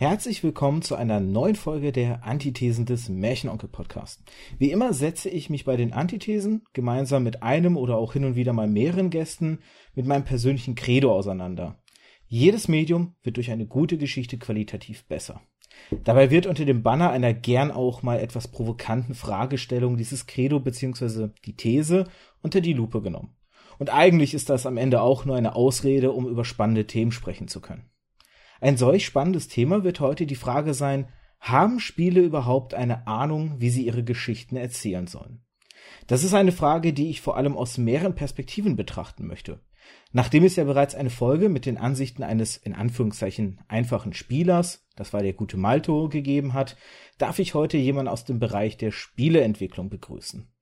Herzlich willkommen zu einer neuen Folge der Antithesen des Märchenonkel Podcast. Wie immer setze ich mich bei den Antithesen gemeinsam mit einem oder auch hin und wieder mal mehreren Gästen mit meinem persönlichen Credo auseinander. Jedes Medium wird durch eine gute Geschichte qualitativ besser. Dabei wird unter dem Banner einer gern auch mal etwas provokanten Fragestellung dieses Credo bzw. die These unter die Lupe genommen. Und eigentlich ist das am Ende auch nur eine Ausrede, um über spannende Themen sprechen zu können. Ein solch spannendes Thema wird heute die Frage sein, haben Spiele überhaupt eine Ahnung, wie sie ihre Geschichten erzählen sollen? Das ist eine Frage, die ich vor allem aus mehreren Perspektiven betrachten möchte. Nachdem es ja bereits eine Folge mit den Ansichten eines in Anführungszeichen einfachen Spielers, das war der gute Malto, gegeben hat, darf ich heute jemanden aus dem Bereich der Spieleentwicklung begrüßen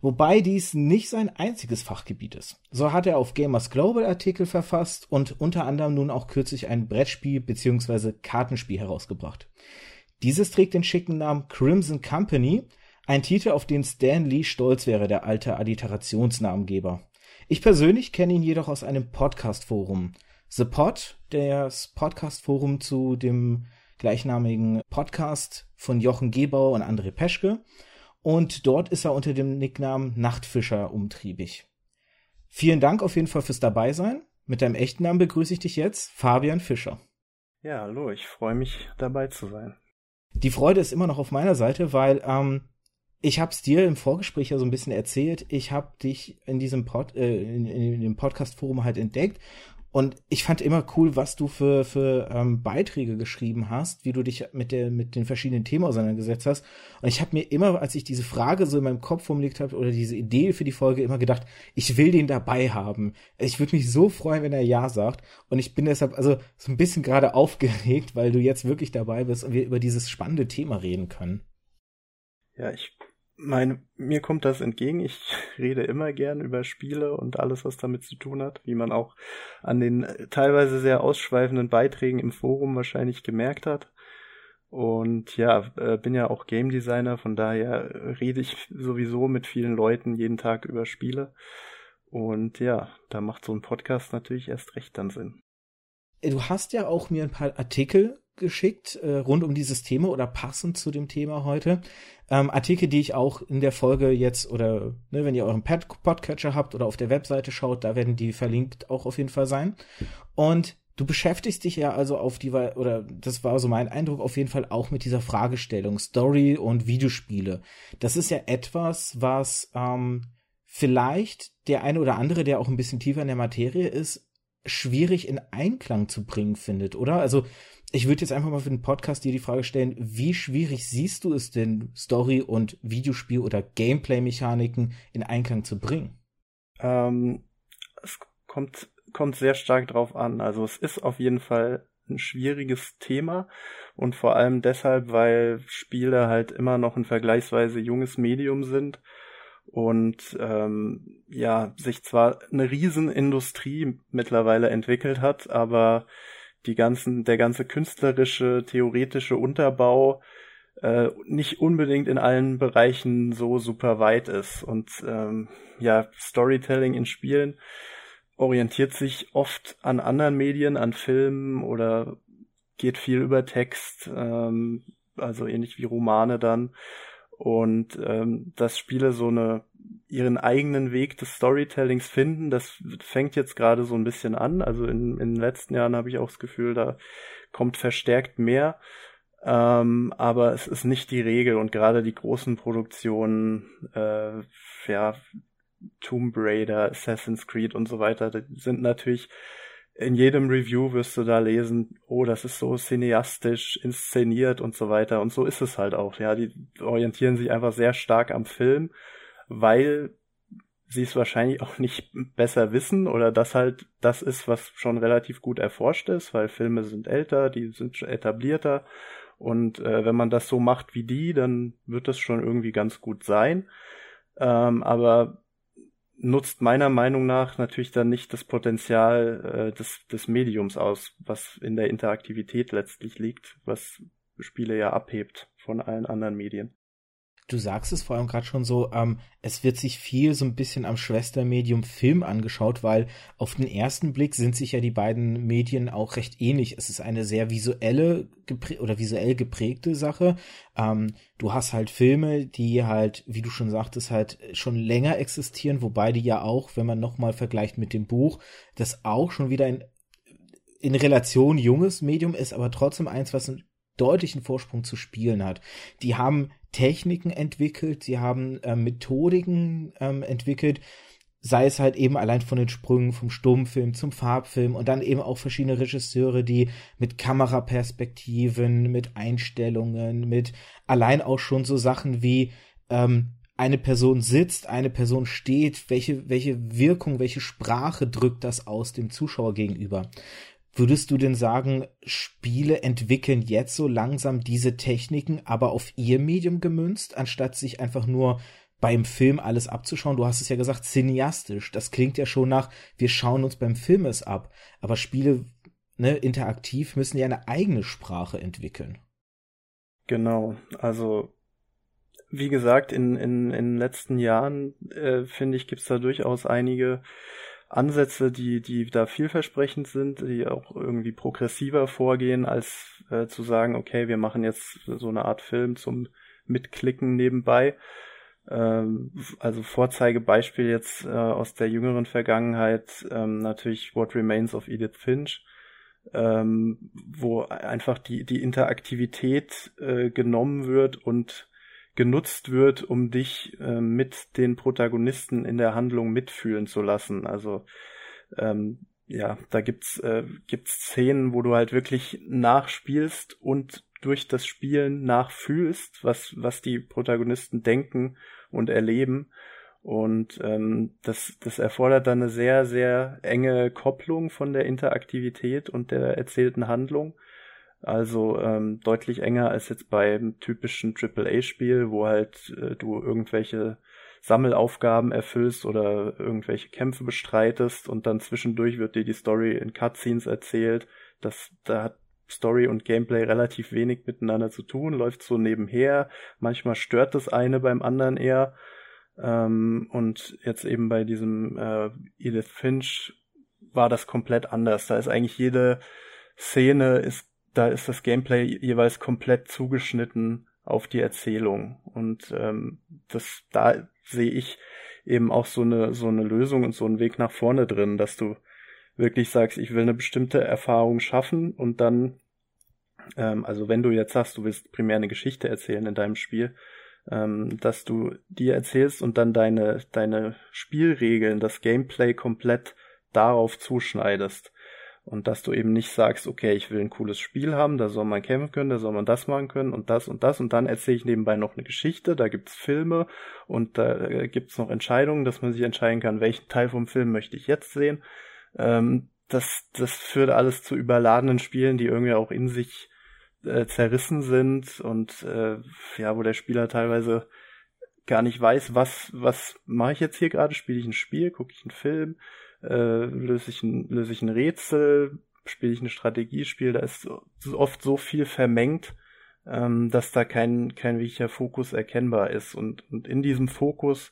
wobei dies nicht sein einziges Fachgebiet ist. So hat er auf Gamers Global Artikel verfasst und unter anderem nun auch kürzlich ein Brettspiel bzw. Kartenspiel herausgebracht. Dieses trägt den schicken Namen Crimson Company, ein Titel, auf den Stan Lee stolz wäre, der alte Alliterationsnamengeber. Ich persönlich kenne ihn jedoch aus einem Podcast-Forum. The Pod, das Podcast-Forum zu dem gleichnamigen Podcast von Jochen Gebauer und André Peschke und dort ist er unter dem Nicknamen Nachtfischer umtriebig. Vielen Dank auf jeden Fall fürs Dabeisein. Mit deinem echten Namen begrüße ich dich jetzt, Fabian Fischer. Ja, hallo, ich freue mich dabei zu sein. Die Freude ist immer noch auf meiner Seite, weil ähm, ich habe es dir im Vorgespräch ja so ein bisschen erzählt. Ich habe dich in diesem Pod, äh, in, in, dem Podcast-Forum halt entdeckt und ich fand immer cool, was du für, für ähm, Beiträge geschrieben hast, wie du dich mit, der, mit den verschiedenen Themen auseinandergesetzt hast. Und ich habe mir immer, als ich diese Frage so in meinem Kopf formuliert habe oder diese Idee für die Folge, immer gedacht, ich will den dabei haben. Ich würde mich so freuen, wenn er Ja sagt. Und ich bin deshalb also so ein bisschen gerade aufgeregt, weil du jetzt wirklich dabei bist und wir über dieses spannende Thema reden können. Ja, ich meine, mir kommt das entgegen. Ich rede immer gern über Spiele und alles, was damit zu tun hat, wie man auch an den äh, teilweise sehr ausschweifenden Beiträgen im Forum wahrscheinlich gemerkt hat. Und ja, äh, bin ja auch Game Designer, von daher rede ich sowieso mit vielen Leuten jeden Tag über Spiele. Und ja, da macht so ein Podcast natürlich erst recht dann Sinn. Du hast ja auch mir ein paar Artikel geschickt äh, rund um dieses Thema oder passend zu dem Thema heute. Ähm, Artikel, die ich auch in der Folge jetzt oder ne, wenn ihr euren Pad Podcatcher habt oder auf der Webseite schaut, da werden die verlinkt auch auf jeden Fall sein. Und du beschäftigst dich ja also auf die oder das war so mein Eindruck auf jeden Fall auch mit dieser Fragestellung Story und Videospiele. Das ist ja etwas, was ähm, vielleicht der eine oder andere, der auch ein bisschen tiefer in der Materie ist, schwierig in Einklang zu bringen findet, oder? Also ich würde jetzt einfach mal für den Podcast dir die Frage stellen, wie schwierig siehst du es denn, Story und Videospiel oder Gameplay-Mechaniken in Einklang zu bringen? Ähm, es kommt, kommt sehr stark drauf an. Also es ist auf jeden Fall ein schwieriges Thema und vor allem deshalb, weil Spiele halt immer noch ein vergleichsweise junges Medium sind und ähm, ja sich zwar eine Riesenindustrie mittlerweile entwickelt hat, aber die ganzen, der ganze künstlerische, theoretische Unterbau äh, nicht unbedingt in allen Bereichen so super weit ist. Und ähm, ja, Storytelling in Spielen orientiert sich oft an anderen Medien, an Filmen oder geht viel über Text, ähm, also ähnlich wie Romane dann. Und ähm, dass Spiele so eine ihren eigenen Weg des Storytellings finden. Das fängt jetzt gerade so ein bisschen an. Also in, in den letzten Jahren habe ich auch das Gefühl, da kommt verstärkt mehr. Ähm, aber es ist nicht die Regel und gerade die großen Produktionen, äh, ja, Tomb Raider, Assassin's Creed und so weiter, sind natürlich in jedem Review wirst du da lesen, oh, das ist so cineastisch inszeniert und so weiter. Und so ist es halt auch. Ja, die orientieren sich einfach sehr stark am Film weil sie es wahrscheinlich auch nicht besser wissen oder das halt das ist, was schon relativ gut erforscht ist, weil Filme sind älter, die sind etablierter und äh, wenn man das so macht wie die, dann wird das schon irgendwie ganz gut sein. Ähm, aber nutzt meiner Meinung nach natürlich dann nicht das Potenzial äh, des, des Mediums aus, was in der Interaktivität letztlich liegt, was Spiele ja abhebt von allen anderen Medien. Du sagst es vor allem gerade schon so, ähm, es wird sich viel so ein bisschen am Schwestermedium Film angeschaut, weil auf den ersten Blick sind sich ja die beiden Medien auch recht ähnlich. Es ist eine sehr visuelle oder visuell geprägte Sache. Ähm, du hast halt Filme, die halt, wie du schon sagtest, halt schon länger existieren, wobei die ja auch, wenn man nochmal vergleicht mit dem Buch, das auch schon wieder in, in Relation junges Medium ist, aber trotzdem eins, was einen deutlichen Vorsprung zu spielen hat. Die haben Techniken entwickelt, sie haben äh, Methodiken ähm, entwickelt, sei es halt eben allein von den Sprüngen vom Stummfilm zum Farbfilm und dann eben auch verschiedene Regisseure, die mit Kameraperspektiven, mit Einstellungen, mit allein auch schon so Sachen wie ähm, eine Person sitzt, eine Person steht, welche, welche Wirkung, welche Sprache drückt das aus dem Zuschauer gegenüber. Würdest du denn sagen, Spiele entwickeln jetzt so langsam diese Techniken, aber auf ihr Medium gemünzt, anstatt sich einfach nur beim Film alles abzuschauen? Du hast es ja gesagt, cineastisch. Das klingt ja schon nach, wir schauen uns beim Film es ab. Aber Spiele, ne, interaktiv müssen ja eine eigene Sprache entwickeln. Genau. Also, wie gesagt, in, in, in den letzten Jahren, äh, finde ich, gibt's da durchaus einige Ansätze, die, die da vielversprechend sind, die auch irgendwie progressiver vorgehen, als äh, zu sagen, okay, wir machen jetzt so eine Art Film zum Mitklicken nebenbei. Ähm, also Vorzeigebeispiel jetzt äh, aus der jüngeren Vergangenheit, ähm, natürlich What Remains of Edith Finch, ähm, wo einfach die, die Interaktivität äh, genommen wird und genutzt wird, um dich äh, mit den Protagonisten in der Handlung mitfühlen zu lassen. Also ähm, ja, da gibt's äh, gibt's Szenen, wo du halt wirklich nachspielst und durch das Spielen nachfühlst, was was die Protagonisten denken und erleben. Und ähm, das, das erfordert dann eine sehr, sehr enge Kopplung von der Interaktivität und der erzählten Handlung. Also ähm, deutlich enger als jetzt beim typischen AAA-Spiel, wo halt äh, du irgendwelche Sammelaufgaben erfüllst oder irgendwelche Kämpfe bestreitest und dann zwischendurch wird dir die Story in Cutscenes erzählt. Das, da hat Story und Gameplay relativ wenig miteinander zu tun, läuft so nebenher. Manchmal stört das eine beim anderen eher. Ähm, und jetzt eben bei diesem äh, Edith Finch war das komplett anders. Da ist eigentlich jede Szene ist da ist das Gameplay jeweils komplett zugeschnitten auf die Erzählung. Und ähm, das, da sehe ich eben auch so eine, so eine Lösung und so einen Weg nach vorne drin, dass du wirklich sagst, ich will eine bestimmte Erfahrung schaffen und dann, ähm, also wenn du jetzt sagst, du willst primär eine Geschichte erzählen in deinem Spiel, ähm, dass du die erzählst und dann deine, deine Spielregeln, das Gameplay komplett darauf zuschneidest. Und dass du eben nicht sagst, okay, ich will ein cooles Spiel haben, da soll man kämpfen können, da soll man das machen können und das und das und dann erzähle ich nebenbei noch eine Geschichte, da gibt's Filme und da äh, gibt's noch Entscheidungen, dass man sich entscheiden kann, welchen Teil vom Film möchte ich jetzt sehen. Ähm, das, das führt alles zu überladenen Spielen, die irgendwie auch in sich äh, zerrissen sind und äh, ja, wo der Spieler teilweise gar nicht weiß, was, was mache ich jetzt hier gerade? Spiele ich ein Spiel, gucke ich einen Film? Äh, löse ich ein, ich ein Rätsel, spiele ich ein Strategiespiel, da ist oft so viel vermengt, ähm, dass da kein, kein wirklicher Fokus erkennbar ist. Und, und in diesem Fokus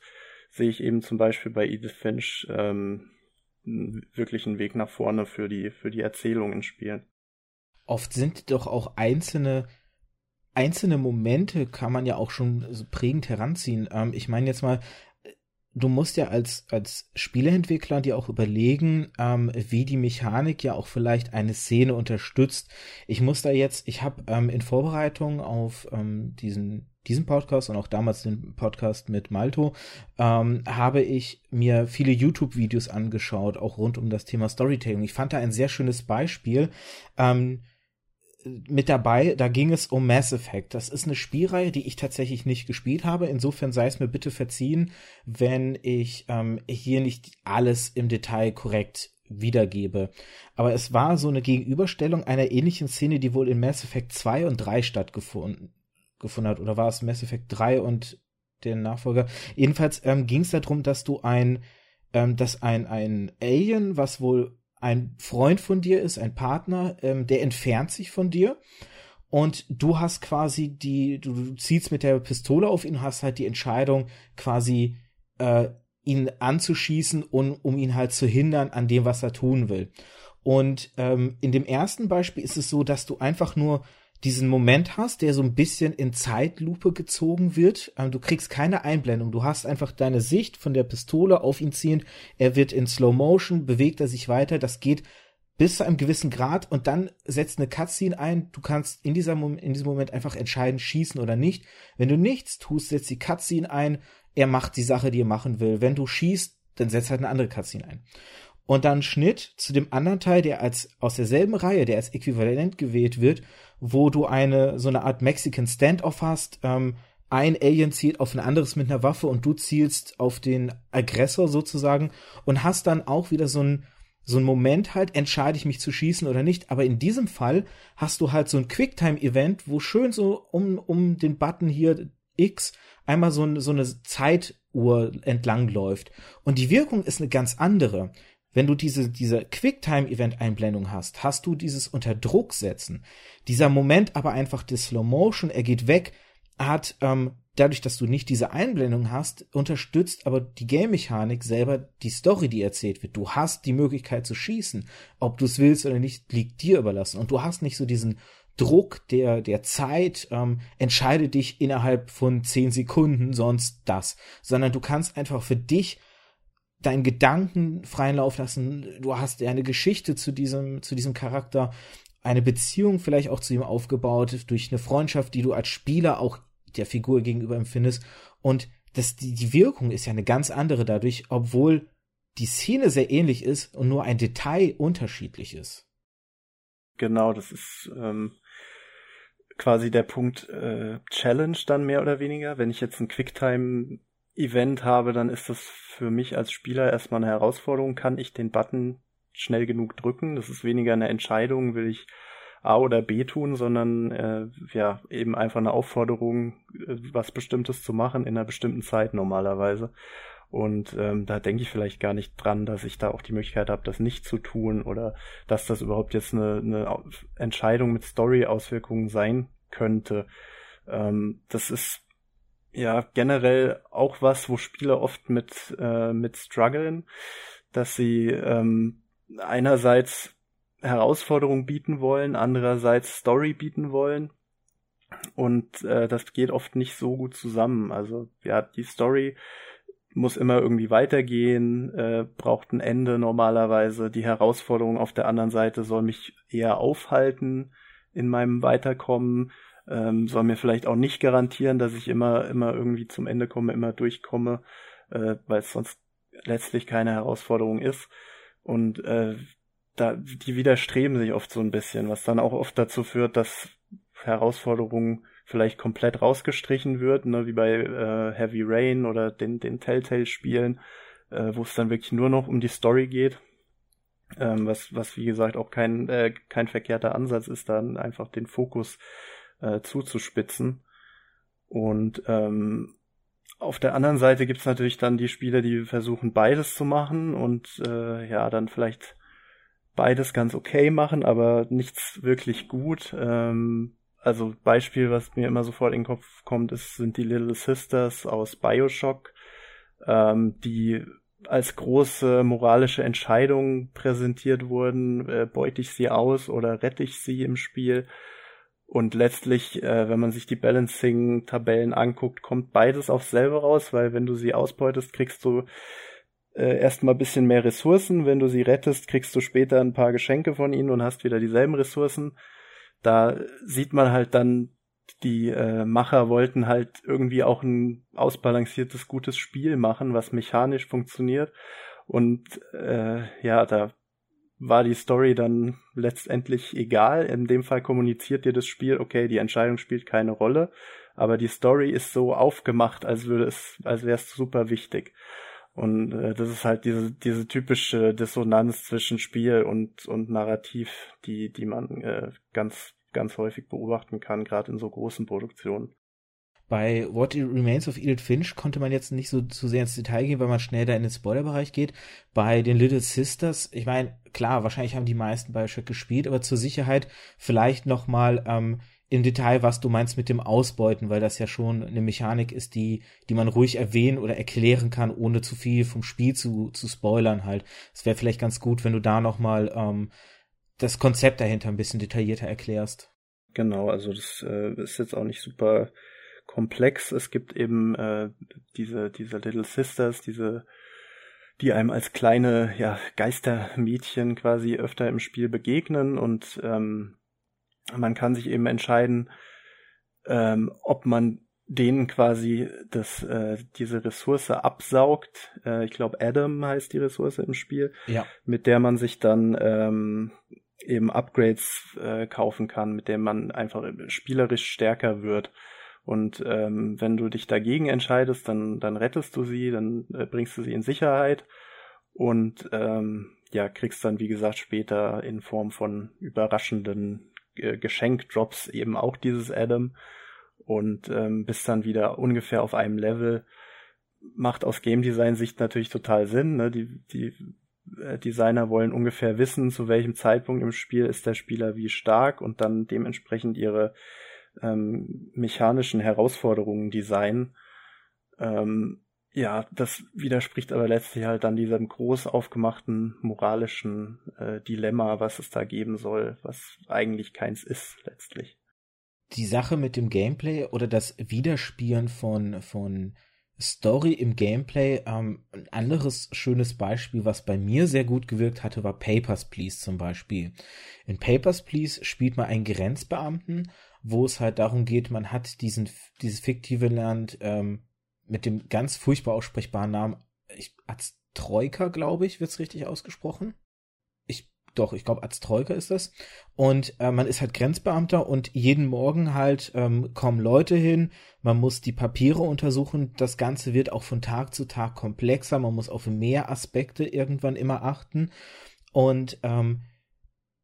sehe ich eben zum Beispiel bei Edith Finch ähm, wirklich einen Weg nach vorne für die, für die Erzählung in Spielen. Oft sind doch auch einzelne einzelne Momente kann man ja auch schon prägend heranziehen. Ähm, ich meine jetzt mal, du musst ja als, als Spieleentwickler dir auch überlegen, ähm, wie die Mechanik ja auch vielleicht eine Szene unterstützt. Ich muss da jetzt, ich habe ähm, in Vorbereitung auf ähm, diesen diesen Podcast und auch damals den Podcast mit Malto, ähm, habe ich mir viele YouTube-Videos angeschaut, auch rund um das Thema Storytelling. Ich fand da ein sehr schönes Beispiel. Ähm, mit dabei, da ging es um Mass Effect. Das ist eine Spielreihe, die ich tatsächlich nicht gespielt habe. Insofern sei es mir bitte verziehen, wenn ich ähm, hier nicht alles im Detail korrekt wiedergebe. Aber es war so eine Gegenüberstellung einer ähnlichen Szene, die wohl in Mass Effect 2 und 3 stattgefunden gefunden hat. Oder war es Mass Effect 3 und der Nachfolger? Jedenfalls ähm, ging es darum, dass du ein, ähm, dass ein, ein Alien, was wohl ein Freund von dir ist, ein Partner, ähm, der entfernt sich von dir und du hast quasi die, du, du ziehst mit der Pistole auf ihn, hast halt die Entscheidung, quasi äh, ihn anzuschießen und um ihn halt zu hindern an dem, was er tun will. Und ähm, in dem ersten Beispiel ist es so, dass du einfach nur diesen Moment hast, der so ein bisschen in Zeitlupe gezogen wird. Ähm, du kriegst keine Einblendung. Du hast einfach deine Sicht von der Pistole auf ihn ziehend. Er wird in Slow Motion, bewegt er sich weiter. Das geht bis zu einem gewissen Grad und dann setzt eine Cutscene ein. Du kannst in, dieser Mom in diesem Moment einfach entscheiden, schießen oder nicht. Wenn du nichts tust, setzt die Cutscene ein. Er macht die Sache, die er machen will. Wenn du schießt, dann setzt halt eine andere Cutscene ein. Und dann Schnitt zu dem anderen Teil, der als aus derselben Reihe, der als Äquivalent gewählt wird, wo du eine so eine Art Mexican Standoff hast. Ähm, ein Alien zielt auf ein anderes mit einer Waffe und du zielst auf den Aggressor sozusagen und hast dann auch wieder so ein so ein Moment halt, entscheide ich mich zu schießen oder nicht. Aber in diesem Fall hast du halt so ein Quicktime-Event, wo schön so um, um den Button hier X einmal so, ein, so eine Zeituhr entlang läuft. Und die Wirkung ist eine ganz andere. Wenn du diese, diese Quicktime-Event-Einblendung hast, hast du dieses unter Druck setzen. Dieser Moment aber einfach die Slow Motion, er geht weg, hat ähm, dadurch, dass du nicht diese Einblendung hast, unterstützt aber die Game-Mechanik selber die Story, die erzählt wird. Du hast die Möglichkeit zu schießen. Ob du es willst oder nicht, liegt dir überlassen. Und du hast nicht so diesen Druck der, der Zeit, ähm, entscheide dich innerhalb von zehn Sekunden, sonst das. Sondern du kannst einfach für dich deinen Gedanken freien Lauf lassen. Du hast ja eine Geschichte zu diesem, zu diesem Charakter, eine Beziehung vielleicht auch zu ihm aufgebaut, durch eine Freundschaft, die du als Spieler auch der Figur gegenüber empfindest. Und das, die, die Wirkung ist ja eine ganz andere dadurch, obwohl die Szene sehr ähnlich ist und nur ein Detail unterschiedlich ist. Genau, das ist ähm, quasi der Punkt äh, Challenge dann mehr oder weniger. Wenn ich jetzt ein Quicktime-Event habe, dann ist das für mich als Spieler erstmal eine Herausforderung. Kann ich den Button schnell genug drücken? Das ist weniger eine Entscheidung, will ich A oder B tun, sondern äh, ja eben einfach eine Aufforderung, äh, was Bestimmtes zu machen in einer bestimmten Zeit normalerweise. Und ähm, da denke ich vielleicht gar nicht dran, dass ich da auch die Möglichkeit habe, das nicht zu tun oder dass das überhaupt jetzt eine, eine Entscheidung mit Story-Auswirkungen sein könnte. Ähm, das ist ja generell auch was, wo Spieler oft mit, äh, mit strugglen, dass sie ähm, einerseits Herausforderung bieten wollen, andererseits Story bieten wollen. Und äh, das geht oft nicht so gut zusammen. Also ja, die Story muss immer irgendwie weitergehen, äh, braucht ein Ende normalerweise. Die Herausforderung auf der anderen Seite soll mich eher aufhalten in meinem Weiterkommen, ähm, soll mir vielleicht auch nicht garantieren, dass ich immer, immer irgendwie zum Ende komme, immer durchkomme, äh, weil es sonst letztlich keine Herausforderung ist. Und äh, da, die widerstreben sich oft so ein bisschen, was dann auch oft dazu führt, dass Herausforderungen vielleicht komplett rausgestrichen wird, ne, wie bei äh, Heavy Rain oder den, den Telltale-Spielen, äh, wo es dann wirklich nur noch um die Story geht. Ähm, was, was wie gesagt auch kein, äh, kein verkehrter Ansatz ist, dann einfach den Fokus äh, zuzuspitzen. Und ähm, auf der anderen Seite gibt's natürlich dann die Spiele, die versuchen beides zu machen und äh, ja, dann vielleicht beides ganz okay machen, aber nichts wirklich gut. Ähm, also Beispiel, was mir immer sofort in den Kopf kommt, ist, sind die Little Sisters aus Bioshock, ähm, die als große moralische Entscheidung präsentiert wurden, äh, beute ich sie aus oder rette ich sie im Spiel. Und letztlich, äh, wenn man sich die Balancing-Tabellen anguckt, kommt beides aufs selbe raus, weil wenn du sie ausbeutest, kriegst du äh, erstmal bisschen mehr Ressourcen. Wenn du sie rettest, kriegst du später ein paar Geschenke von ihnen und hast wieder dieselben Ressourcen. Da sieht man halt dann, die äh, Macher wollten halt irgendwie auch ein ausbalanciertes, gutes Spiel machen, was mechanisch funktioniert. Und äh, ja, da war die Story dann letztendlich egal. In dem Fall kommuniziert dir das Spiel, okay, die Entscheidung spielt keine Rolle, aber die Story ist so aufgemacht, als würde es, als wäre es super wichtig. Und äh, das ist halt diese, diese typische Dissonanz zwischen Spiel und, und Narrativ, die, die man äh, ganz, ganz häufig beobachten kann, gerade in so großen Produktionen. Bei What Remains of Edith Finch konnte man jetzt nicht so zu sehr ins Detail gehen, weil man schnell da in den Spoilerbereich geht. Bei den Little Sisters, ich meine, klar, wahrscheinlich haben die meisten Bioshock gespielt, aber zur Sicherheit vielleicht nochmal ähm, im Detail, was du meinst mit dem Ausbeuten, weil das ja schon eine Mechanik ist, die, die man ruhig erwähnen oder erklären kann, ohne zu viel vom Spiel zu, zu spoilern halt. Es wäre vielleicht ganz gut, wenn du da nochmal ähm, das Konzept dahinter ein bisschen detaillierter erklärst. Genau, also das äh, ist jetzt auch nicht super komplex. Es gibt eben äh, diese, diese Little Sisters, diese, die einem als kleine ja, Geistermädchen quasi öfter im Spiel begegnen und ähm, man kann sich eben entscheiden, ähm, ob man denen quasi das, äh, diese Ressource absaugt. Äh, ich glaube, Adam heißt die Ressource im Spiel, ja. mit der man sich dann ähm, eben Upgrades äh, kaufen kann, mit dem man einfach spielerisch stärker wird. Und ähm, wenn du dich dagegen entscheidest, dann, dann rettest du sie, dann äh, bringst du sie in Sicherheit und ähm, ja, kriegst dann, wie gesagt, später in Form von überraschenden äh, Geschenkdrops eben auch dieses Adam und ähm, bist dann wieder ungefähr auf einem Level. Macht aus Game Design Sicht natürlich total Sinn. Ne? Die, die äh, Designer wollen ungefähr wissen, zu welchem Zeitpunkt im Spiel ist der Spieler wie stark und dann dementsprechend ihre ähm, mechanischen Herausforderungen designen. Ähm, ja, das widerspricht aber letztlich halt dann diesem groß aufgemachten moralischen äh, Dilemma, was es da geben soll, was eigentlich keins ist letztlich. Die Sache mit dem Gameplay oder das Widerspielen von, von Story im Gameplay. Ähm, ein anderes schönes Beispiel, was bei mir sehr gut gewirkt hatte, war Papers, Please zum Beispiel. In Papers, Please spielt man einen Grenzbeamten, wo es halt darum geht, man hat diesen, dieses fiktive Land ähm, mit dem ganz furchtbar aussprechbaren Namen, ich, Troika, glaube ich, wird's richtig ausgesprochen. Ich doch, ich glaube, Arztroika ist das. Und äh, man ist halt Grenzbeamter und jeden Morgen halt ähm, kommen Leute hin, man muss die Papiere untersuchen, das Ganze wird auch von Tag zu Tag komplexer, man muss auf mehr Aspekte irgendwann immer achten. Und ähm,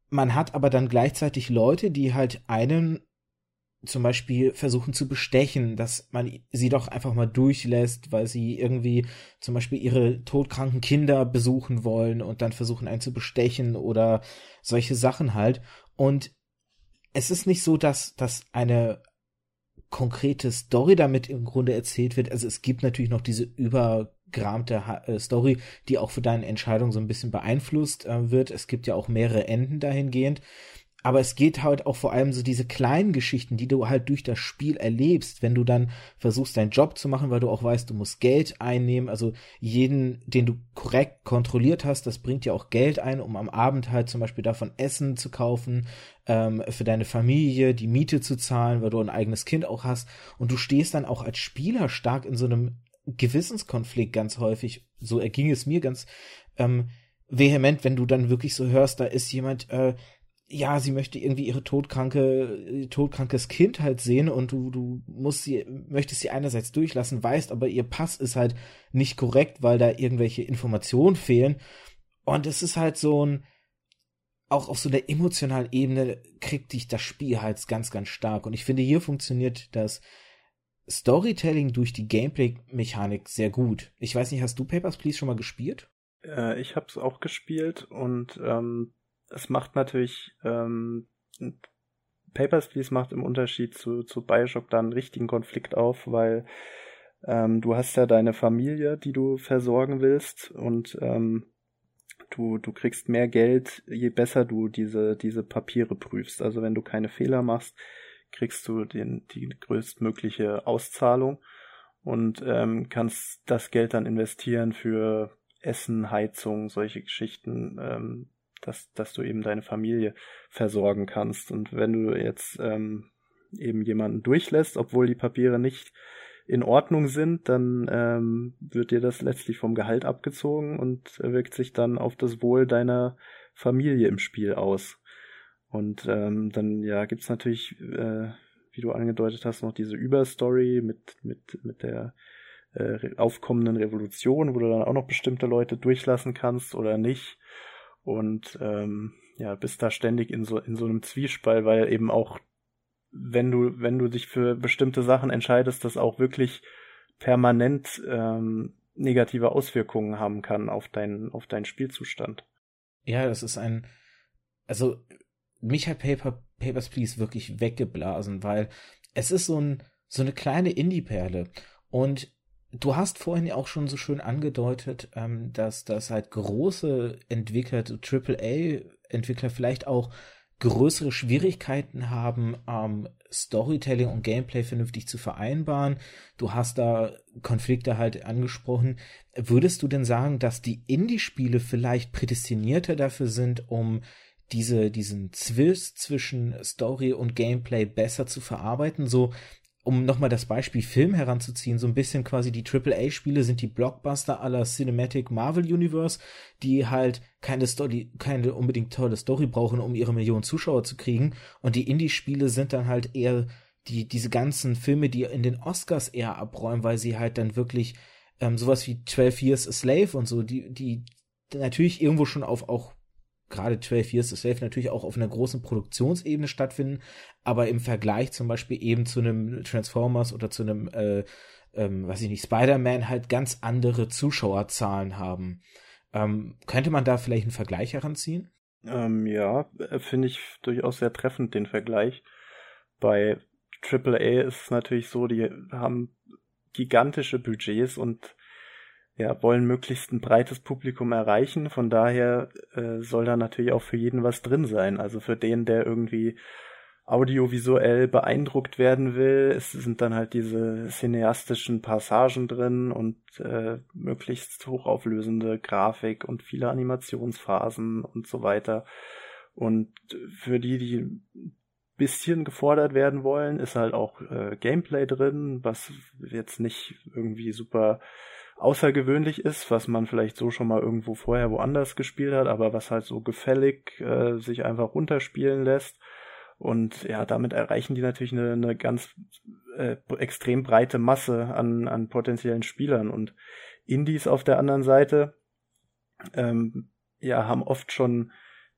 man hat aber dann gleichzeitig Leute, die halt einen zum Beispiel versuchen zu bestechen, dass man sie doch einfach mal durchlässt, weil sie irgendwie zum Beispiel ihre todkranken Kinder besuchen wollen und dann versuchen einen zu bestechen oder solche Sachen halt. Und es ist nicht so, dass, dass eine konkrete Story damit im Grunde erzählt wird. Also es gibt natürlich noch diese übergramte äh, Story, die auch für deine Entscheidung so ein bisschen beeinflusst äh, wird. Es gibt ja auch mehrere Enden dahingehend aber es geht halt auch vor allem so diese kleinen Geschichten, die du halt durch das Spiel erlebst, wenn du dann versuchst, deinen Job zu machen, weil du auch weißt, du musst Geld einnehmen. Also jeden, den du korrekt kontrolliert hast, das bringt ja auch Geld ein, um am Abend halt zum Beispiel davon Essen zu kaufen, ähm, für deine Familie, die Miete zu zahlen, weil du ein eigenes Kind auch hast. Und du stehst dann auch als Spieler stark in so einem Gewissenskonflikt ganz häufig. So erging es mir ganz ähm, vehement, wenn du dann wirklich so hörst, da ist jemand, äh, ja, sie möchte irgendwie ihre todkranke, todkrankes Kind halt sehen und du, du musst sie, möchtest sie einerseits durchlassen, weißt, aber ihr Pass ist halt nicht korrekt, weil da irgendwelche Informationen fehlen. Und es ist halt so ein, auch auf so der emotionalen Ebene kriegt dich das Spiel halt ganz, ganz stark. Und ich finde, hier funktioniert das Storytelling durch die Gameplay-Mechanik sehr gut. Ich weiß nicht, hast du Papers, Please schon mal gespielt? Äh, ich habe es auch gespielt und ähm, es macht natürlich ähm, Papers, Please macht im Unterschied zu, zu Bioshock da einen richtigen Konflikt auf, weil ähm, du hast ja deine Familie, die du versorgen willst und ähm, du, du kriegst mehr Geld, je besser du diese, diese Papiere prüfst. Also wenn du keine Fehler machst, kriegst du den, die größtmögliche Auszahlung und ähm, kannst das Geld dann investieren für Essen, Heizung, solche Geschichten, ähm, dass, dass du eben deine Familie versorgen kannst. Und wenn du jetzt ähm, eben jemanden durchlässt, obwohl die Papiere nicht in Ordnung sind, dann ähm, wird dir das letztlich vom Gehalt abgezogen und wirkt sich dann auf das Wohl deiner Familie im Spiel aus. Und ähm, dann ja gibt's natürlich, äh, wie du angedeutet hast, noch diese Überstory mit mit mit der äh, aufkommenden Revolution, wo du dann auch noch bestimmte Leute durchlassen kannst oder nicht und ähm, ja, bist da ständig in so in so einem Zwiespalt, weil eben auch wenn du wenn du dich für bestimmte Sachen entscheidest, das auch wirklich permanent ähm, negative Auswirkungen haben kann auf deinen auf deinen Spielzustand. Ja, das ist ein also mich hat Paper Papers, Please wirklich weggeblasen, weil es ist so ein, so eine kleine Indie-Perle und Du hast vorhin ja auch schon so schön angedeutet, ähm, dass das halt große Entwickler, AAA-Entwickler vielleicht auch größere Schwierigkeiten haben, ähm, Storytelling und Gameplay vernünftig zu vereinbaren. Du hast da Konflikte halt angesprochen. Würdest du denn sagen, dass die Indie-Spiele vielleicht prädestinierter dafür sind, um diese, diesen Zwist zwischen Story und Gameplay besser zu verarbeiten? So, um nochmal das Beispiel Film heranzuziehen, so ein bisschen quasi die AAA-Spiele sind die Blockbuster aller Cinematic Marvel Universe, die halt keine Story, keine unbedingt tolle Story brauchen, um ihre Millionen Zuschauer zu kriegen. Und die Indie-Spiele sind dann halt eher die, diese ganzen Filme, die in den Oscars eher abräumen, weil sie halt dann wirklich ähm, sowas wie 12 Years a Slave und so, die, die natürlich irgendwo schon auf auch gerade 12 Years a Slave natürlich auch auf einer großen Produktionsebene stattfinden, aber im Vergleich zum Beispiel eben zu einem Transformers oder zu einem, äh, ähm, weiß ich nicht, Spider-Man halt ganz andere Zuschauerzahlen haben. Ähm, könnte man da vielleicht einen Vergleich heranziehen? Ähm, ja, äh, finde ich durchaus sehr treffend den Vergleich. Bei AAA ist es natürlich so, die haben gigantische Budgets und ja, wollen möglichst ein breites Publikum erreichen. Von daher äh, soll da natürlich auch für jeden was drin sein. Also für den, der irgendwie audiovisuell beeindruckt werden will, es sind dann halt diese cineastischen Passagen drin und äh, möglichst hochauflösende Grafik und viele Animationsphasen und so weiter. Und für die, die bisschen gefordert werden wollen, ist halt auch äh, Gameplay drin, was jetzt nicht irgendwie super außergewöhnlich ist, was man vielleicht so schon mal irgendwo vorher woanders gespielt hat, aber was halt so gefällig äh, sich einfach runterspielen lässt. Und ja, damit erreichen die natürlich eine, eine ganz äh, extrem breite Masse an, an potenziellen Spielern. Und Indies auf der anderen Seite ähm, ja, haben oft schon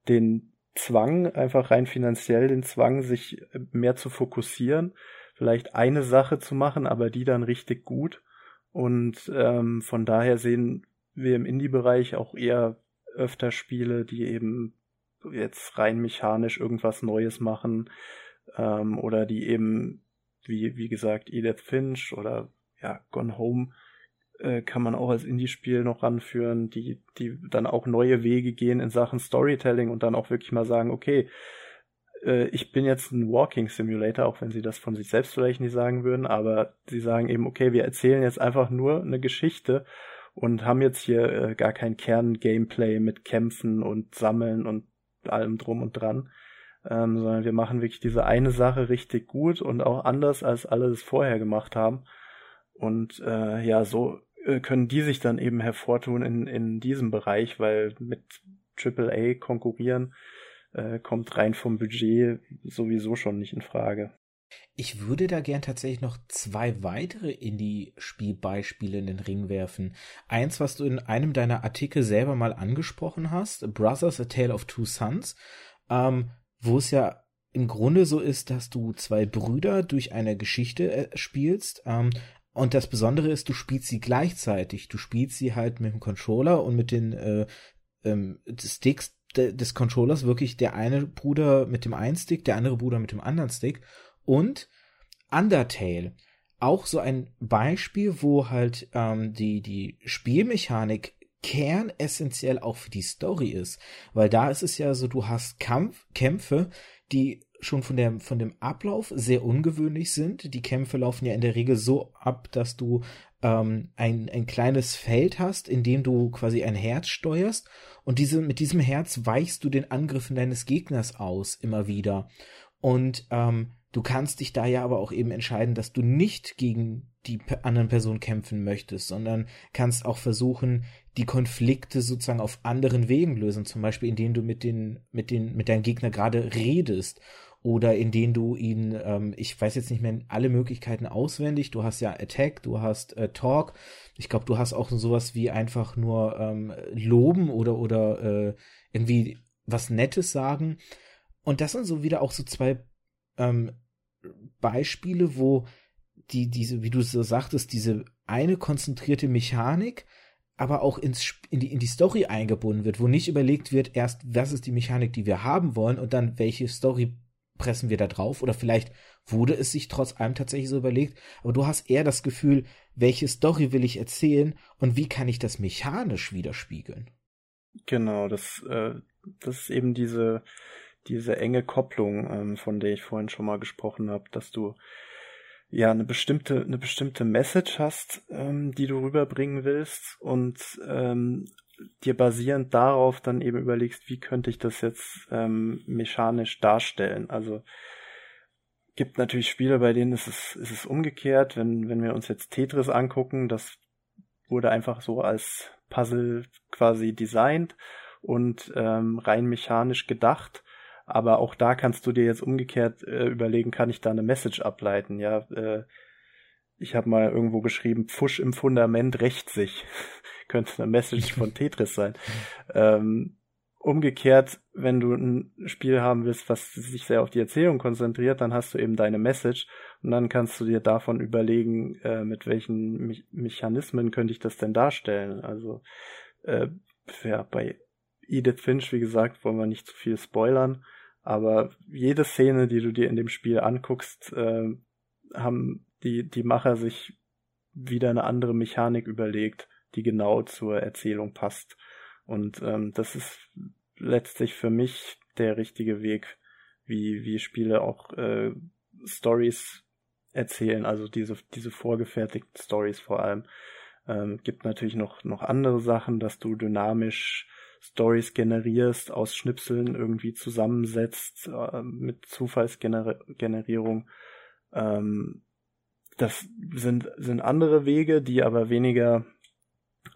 den Zwang, einfach rein finanziell den Zwang, sich mehr zu fokussieren, vielleicht eine Sache zu machen, aber die dann richtig gut und ähm, von daher sehen wir im Indie-Bereich auch eher öfter Spiele, die eben jetzt rein mechanisch irgendwas Neues machen ähm, oder die eben, wie, wie gesagt, Edith Finch oder ja, Gone Home äh, kann man auch als Indie-Spiel noch ranführen, die, die dann auch neue Wege gehen in Sachen Storytelling und dann auch wirklich mal sagen, okay, äh, ich bin jetzt ein Walking Simulator, auch wenn sie das von sich selbst vielleicht nicht sagen würden, aber sie sagen eben, okay, wir erzählen jetzt einfach nur eine Geschichte und haben jetzt hier äh, gar kein Kern-Gameplay mit Kämpfen und Sammeln und allem drum und dran, ähm, sondern wir machen wirklich diese eine Sache richtig gut und auch anders, als alle es vorher gemacht haben. Und äh, ja, so äh, können die sich dann eben hervortun in, in diesem Bereich, weil mit AAA konkurrieren äh, kommt rein vom Budget sowieso schon nicht in Frage. Ich würde da gern tatsächlich noch zwei weitere Indie-Spielbeispiele in den Ring werfen. Eins, was du in einem deiner Artikel selber mal angesprochen hast, Brothers, A Tale of Two Sons, ähm, wo es ja im Grunde so ist, dass du zwei Brüder durch eine Geschichte äh, spielst. Ähm, und das Besondere ist, du spielst sie gleichzeitig. Du spielst sie halt mit dem Controller und mit den äh, ähm, Sticks des Controllers wirklich der eine Bruder mit dem einen Stick, der andere Bruder mit dem anderen Stick und Undertale. Auch so ein Beispiel, wo halt ähm, die, die Spielmechanik kernessentiell auch für die Story ist. Weil da ist es ja so, du hast Kampf, Kämpfe, die schon von, der, von dem Ablauf sehr ungewöhnlich sind. Die Kämpfe laufen ja in der Regel so ab, dass du ähm, ein, ein kleines Feld hast, in dem du quasi ein Herz steuerst und diese, mit diesem Herz weichst du den Angriffen deines Gegners aus immer wieder. Und ähm, du kannst dich da ja aber auch eben entscheiden, dass du nicht gegen die anderen Person kämpfen möchtest, sondern kannst auch versuchen, die Konflikte sozusagen auf anderen Wegen lösen, zum Beispiel indem du mit den, mit den, mit deinem Gegner gerade redest oder in denen du ihn, ähm, ich weiß jetzt nicht mehr alle Möglichkeiten auswendig, du hast ja Attack, du hast äh, Talk, ich glaube, du hast auch sowas wie einfach nur ähm, loben oder, oder äh, irgendwie was Nettes sagen. Und das sind so wieder auch so zwei ähm, Beispiele, wo die, diese, wie du so sagtest, diese eine konzentrierte Mechanik, aber auch ins, in, die, in die Story eingebunden wird, wo nicht überlegt wird, erst, was ist die Mechanik, die wir haben wollen und dann welche Story pressen wir da drauf oder vielleicht wurde es sich trotz allem tatsächlich so überlegt, aber du hast eher das Gefühl, welche Story will ich erzählen und wie kann ich das mechanisch widerspiegeln? Genau, das, äh, das ist eben diese, diese enge Kopplung, ähm, von der ich vorhin schon mal gesprochen habe, dass du ja eine bestimmte eine bestimmte Message hast, ähm, die du rüberbringen willst und ähm, dir basierend darauf dann eben überlegst, wie könnte ich das jetzt ähm, mechanisch darstellen. Also gibt natürlich Spiele, bei denen ist es, ist es umgekehrt. Wenn, wenn wir uns jetzt Tetris angucken, das wurde einfach so als Puzzle quasi designt und ähm, rein mechanisch gedacht. Aber auch da kannst du dir jetzt umgekehrt äh, überlegen, kann ich da eine Message ableiten? Ja, äh, ich habe mal irgendwo geschrieben, Pfusch im Fundament rächt sich. Könnte eine Message von Tetris sein. Ähm, umgekehrt, wenn du ein Spiel haben willst, was sich sehr auf die Erzählung konzentriert, dann hast du eben deine Message und dann kannst du dir davon überlegen, äh, mit welchen Me Mechanismen könnte ich das denn darstellen. Also äh, ja, bei Edith Finch, wie gesagt, wollen wir nicht zu viel spoilern, aber jede Szene, die du dir in dem Spiel anguckst, äh, haben die, die Macher sich wieder eine andere Mechanik überlegt, die genau zur Erzählung passt. Und ähm, das ist letztlich für mich der richtige Weg, wie, wie Spiele auch äh, Stories erzählen, also diese, diese vorgefertigten Stories vor allem. Ähm, gibt natürlich noch, noch andere Sachen, dass du dynamisch Stories generierst, aus Schnipseln irgendwie zusammensetzt, äh, mit Zufallsgenerierung. Ähm, das sind, sind andere Wege, die aber weniger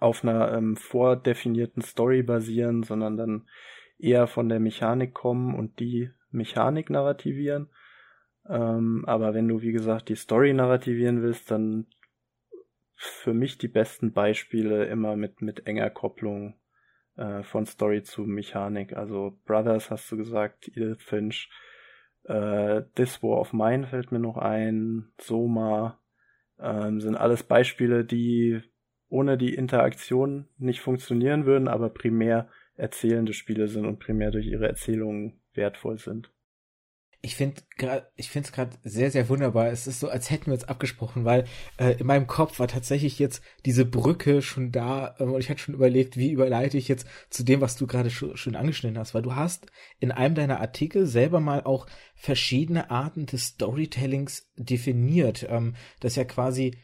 auf einer ähm, vordefinierten Story basieren, sondern dann eher von der Mechanik kommen und die Mechanik narrativieren. Ähm, aber wenn du, wie gesagt, die Story narrativieren willst, dann für mich die besten Beispiele immer mit, mit enger Kopplung äh, von Story zu Mechanik. Also Brothers hast du gesagt, Edith Finch, äh, This War of Mine fällt mir noch ein, Soma, ähm, sind alles Beispiele, die ohne die Interaktion nicht funktionieren würden, aber primär erzählende Spiele sind und primär durch ihre Erzählungen wertvoll sind. Ich finde ich finde es gerade sehr sehr wunderbar. Es ist so, als hätten wir uns abgesprochen, weil äh, in meinem Kopf war tatsächlich jetzt diese Brücke schon da äh, und ich hatte schon überlegt, wie überleite ich jetzt zu dem, was du gerade schon, schon angeschnitten hast, weil du hast in einem deiner Artikel selber mal auch verschiedene Arten des Storytellings definiert, ähm, das ja quasi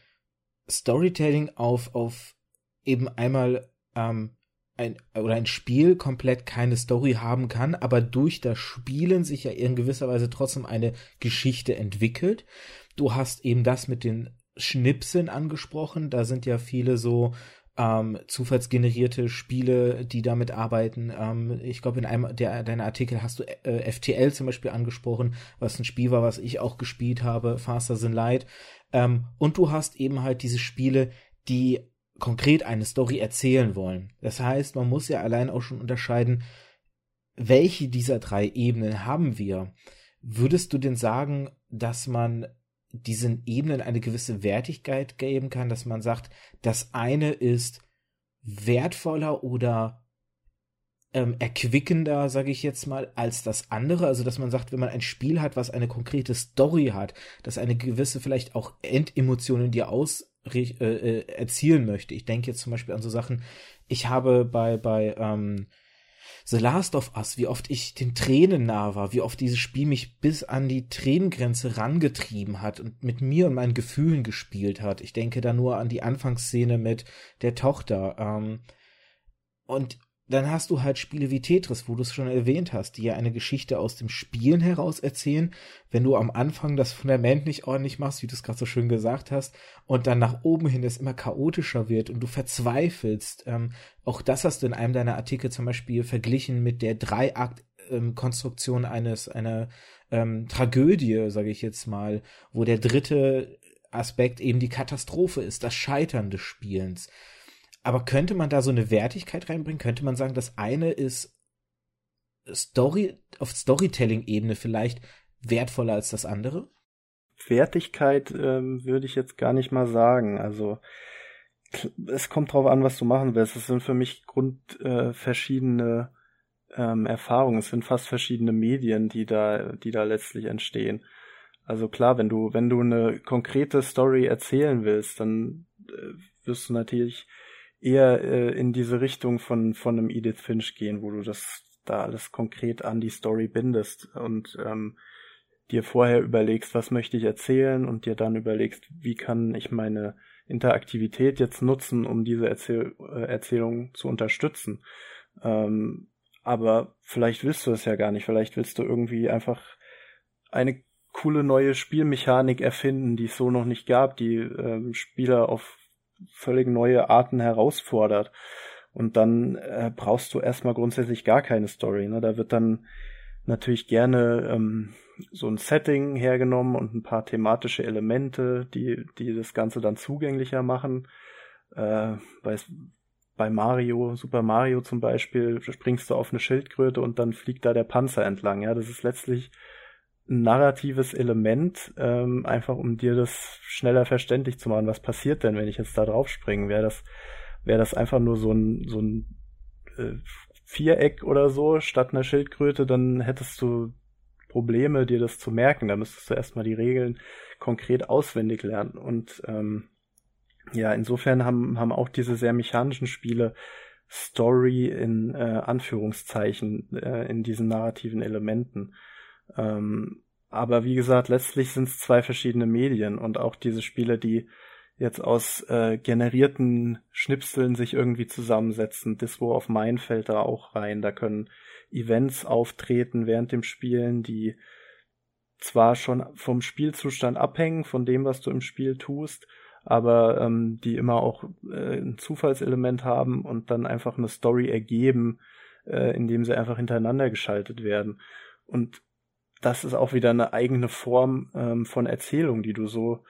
Storytelling auf auf eben einmal ähm, ein oder ein Spiel komplett keine Story haben kann, aber durch das Spielen sich ja in gewisser Weise trotzdem eine Geschichte entwickelt. Du hast eben das mit den Schnipseln angesprochen, da sind ja viele so ähm, zufallsgenerierte Spiele, die damit arbeiten. Ähm, ich glaube, in einem der deiner Artikel hast du äh, FTL zum Beispiel angesprochen, was ein Spiel war, was ich auch gespielt habe, Faster Than Light. Ähm, und du hast eben halt diese Spiele, die konkret eine Story erzählen wollen. Das heißt, man muss ja allein auch schon unterscheiden, welche dieser drei Ebenen haben wir. Würdest du denn sagen, dass man diesen Ebenen eine gewisse Wertigkeit geben kann, dass man sagt, das eine ist wertvoller oder ähm, erquickender, sage ich jetzt mal, als das andere. Also dass man sagt, wenn man ein Spiel hat, was eine konkrete Story hat, dass eine gewisse vielleicht auch Endemotionen dir aus äh, äh, erzielen möchte. Ich denke jetzt zum Beispiel an so Sachen, ich habe bei, bei ähm, The Last of Us, wie oft ich den Tränen nah war, wie oft dieses Spiel mich bis an die Tränengrenze rangetrieben hat und mit mir und meinen Gefühlen gespielt hat. Ich denke da nur an die Anfangsszene mit der Tochter. Ähm, und dann hast du halt Spiele wie Tetris, wo du es schon erwähnt hast, die ja eine Geschichte aus dem Spielen heraus erzählen. Wenn du am Anfang das Fundament nicht ordentlich machst, wie du es gerade so schön gesagt hast, und dann nach oben hin es immer chaotischer wird und du verzweifelst. Ähm, auch das hast du in einem deiner Artikel zum Beispiel verglichen mit der Dreiakt-Konstruktion eines einer ähm, Tragödie, sage ich jetzt mal, wo der dritte Aspekt eben die Katastrophe ist, das Scheitern des Spielens. Aber könnte man da so eine Wertigkeit reinbringen? Könnte man sagen, das eine ist Story, auf Storytelling-Ebene vielleicht wertvoller als das andere? Wertigkeit ähm, würde ich jetzt gar nicht mal sagen. Also es kommt drauf an, was du machen willst. Es sind für mich grund äh, ähm, Erfahrungen, es sind fast verschiedene Medien, die da, die da letztlich entstehen. Also klar, wenn du, wenn du eine konkrete Story erzählen willst, dann äh, wirst du natürlich eher äh, in diese Richtung von, von einem Edith Finch gehen, wo du das da alles konkret an die Story bindest und ähm, dir vorher überlegst, was möchte ich erzählen und dir dann überlegst, wie kann ich meine Interaktivität jetzt nutzen, um diese Erzähl äh, Erzählung zu unterstützen. Ähm, aber vielleicht willst du es ja gar nicht. Vielleicht willst du irgendwie einfach eine coole neue Spielmechanik erfinden, die es so noch nicht gab, die ähm, Spieler auf völlig neue Arten herausfordert. Und dann äh, brauchst du erstmal grundsätzlich gar keine Story. Ne? Da wird dann natürlich gerne ähm, so ein Setting hergenommen und ein paar thematische Elemente, die, die das Ganze dann zugänglicher machen. Äh, bei, bei Mario, Super Mario zum Beispiel, springst du auf eine Schildkröte und dann fliegt da der Panzer entlang. Ja, das ist letztlich narratives Element, ähm, einfach um dir das schneller verständlich zu machen. Was passiert denn, wenn ich jetzt da drauf springe? Wäre das, wäre das einfach nur so ein, so ein äh, Viereck oder so statt einer Schildkröte, dann hättest du Probleme, dir das zu merken. Da müsstest du erstmal die Regeln konkret auswendig lernen. Und ähm, ja, insofern haben, haben auch diese sehr mechanischen Spiele Story in äh, Anführungszeichen äh, in diesen narrativen Elementen. Ähm, aber wie gesagt, letztlich sind es zwei verschiedene Medien und auch diese Spiele, die jetzt aus äh, generierten Schnipseln sich irgendwie zusammensetzen. Dispo of Mine fällt da auch rein. Da können Events auftreten während dem Spielen, die zwar schon vom Spielzustand abhängen, von dem, was du im Spiel tust, aber ähm, die immer auch äh, ein Zufallselement haben und dann einfach eine Story ergeben, äh, indem sie einfach hintereinander geschaltet werden. Und das ist auch wieder eine eigene Form ähm, von Erzählung, die du so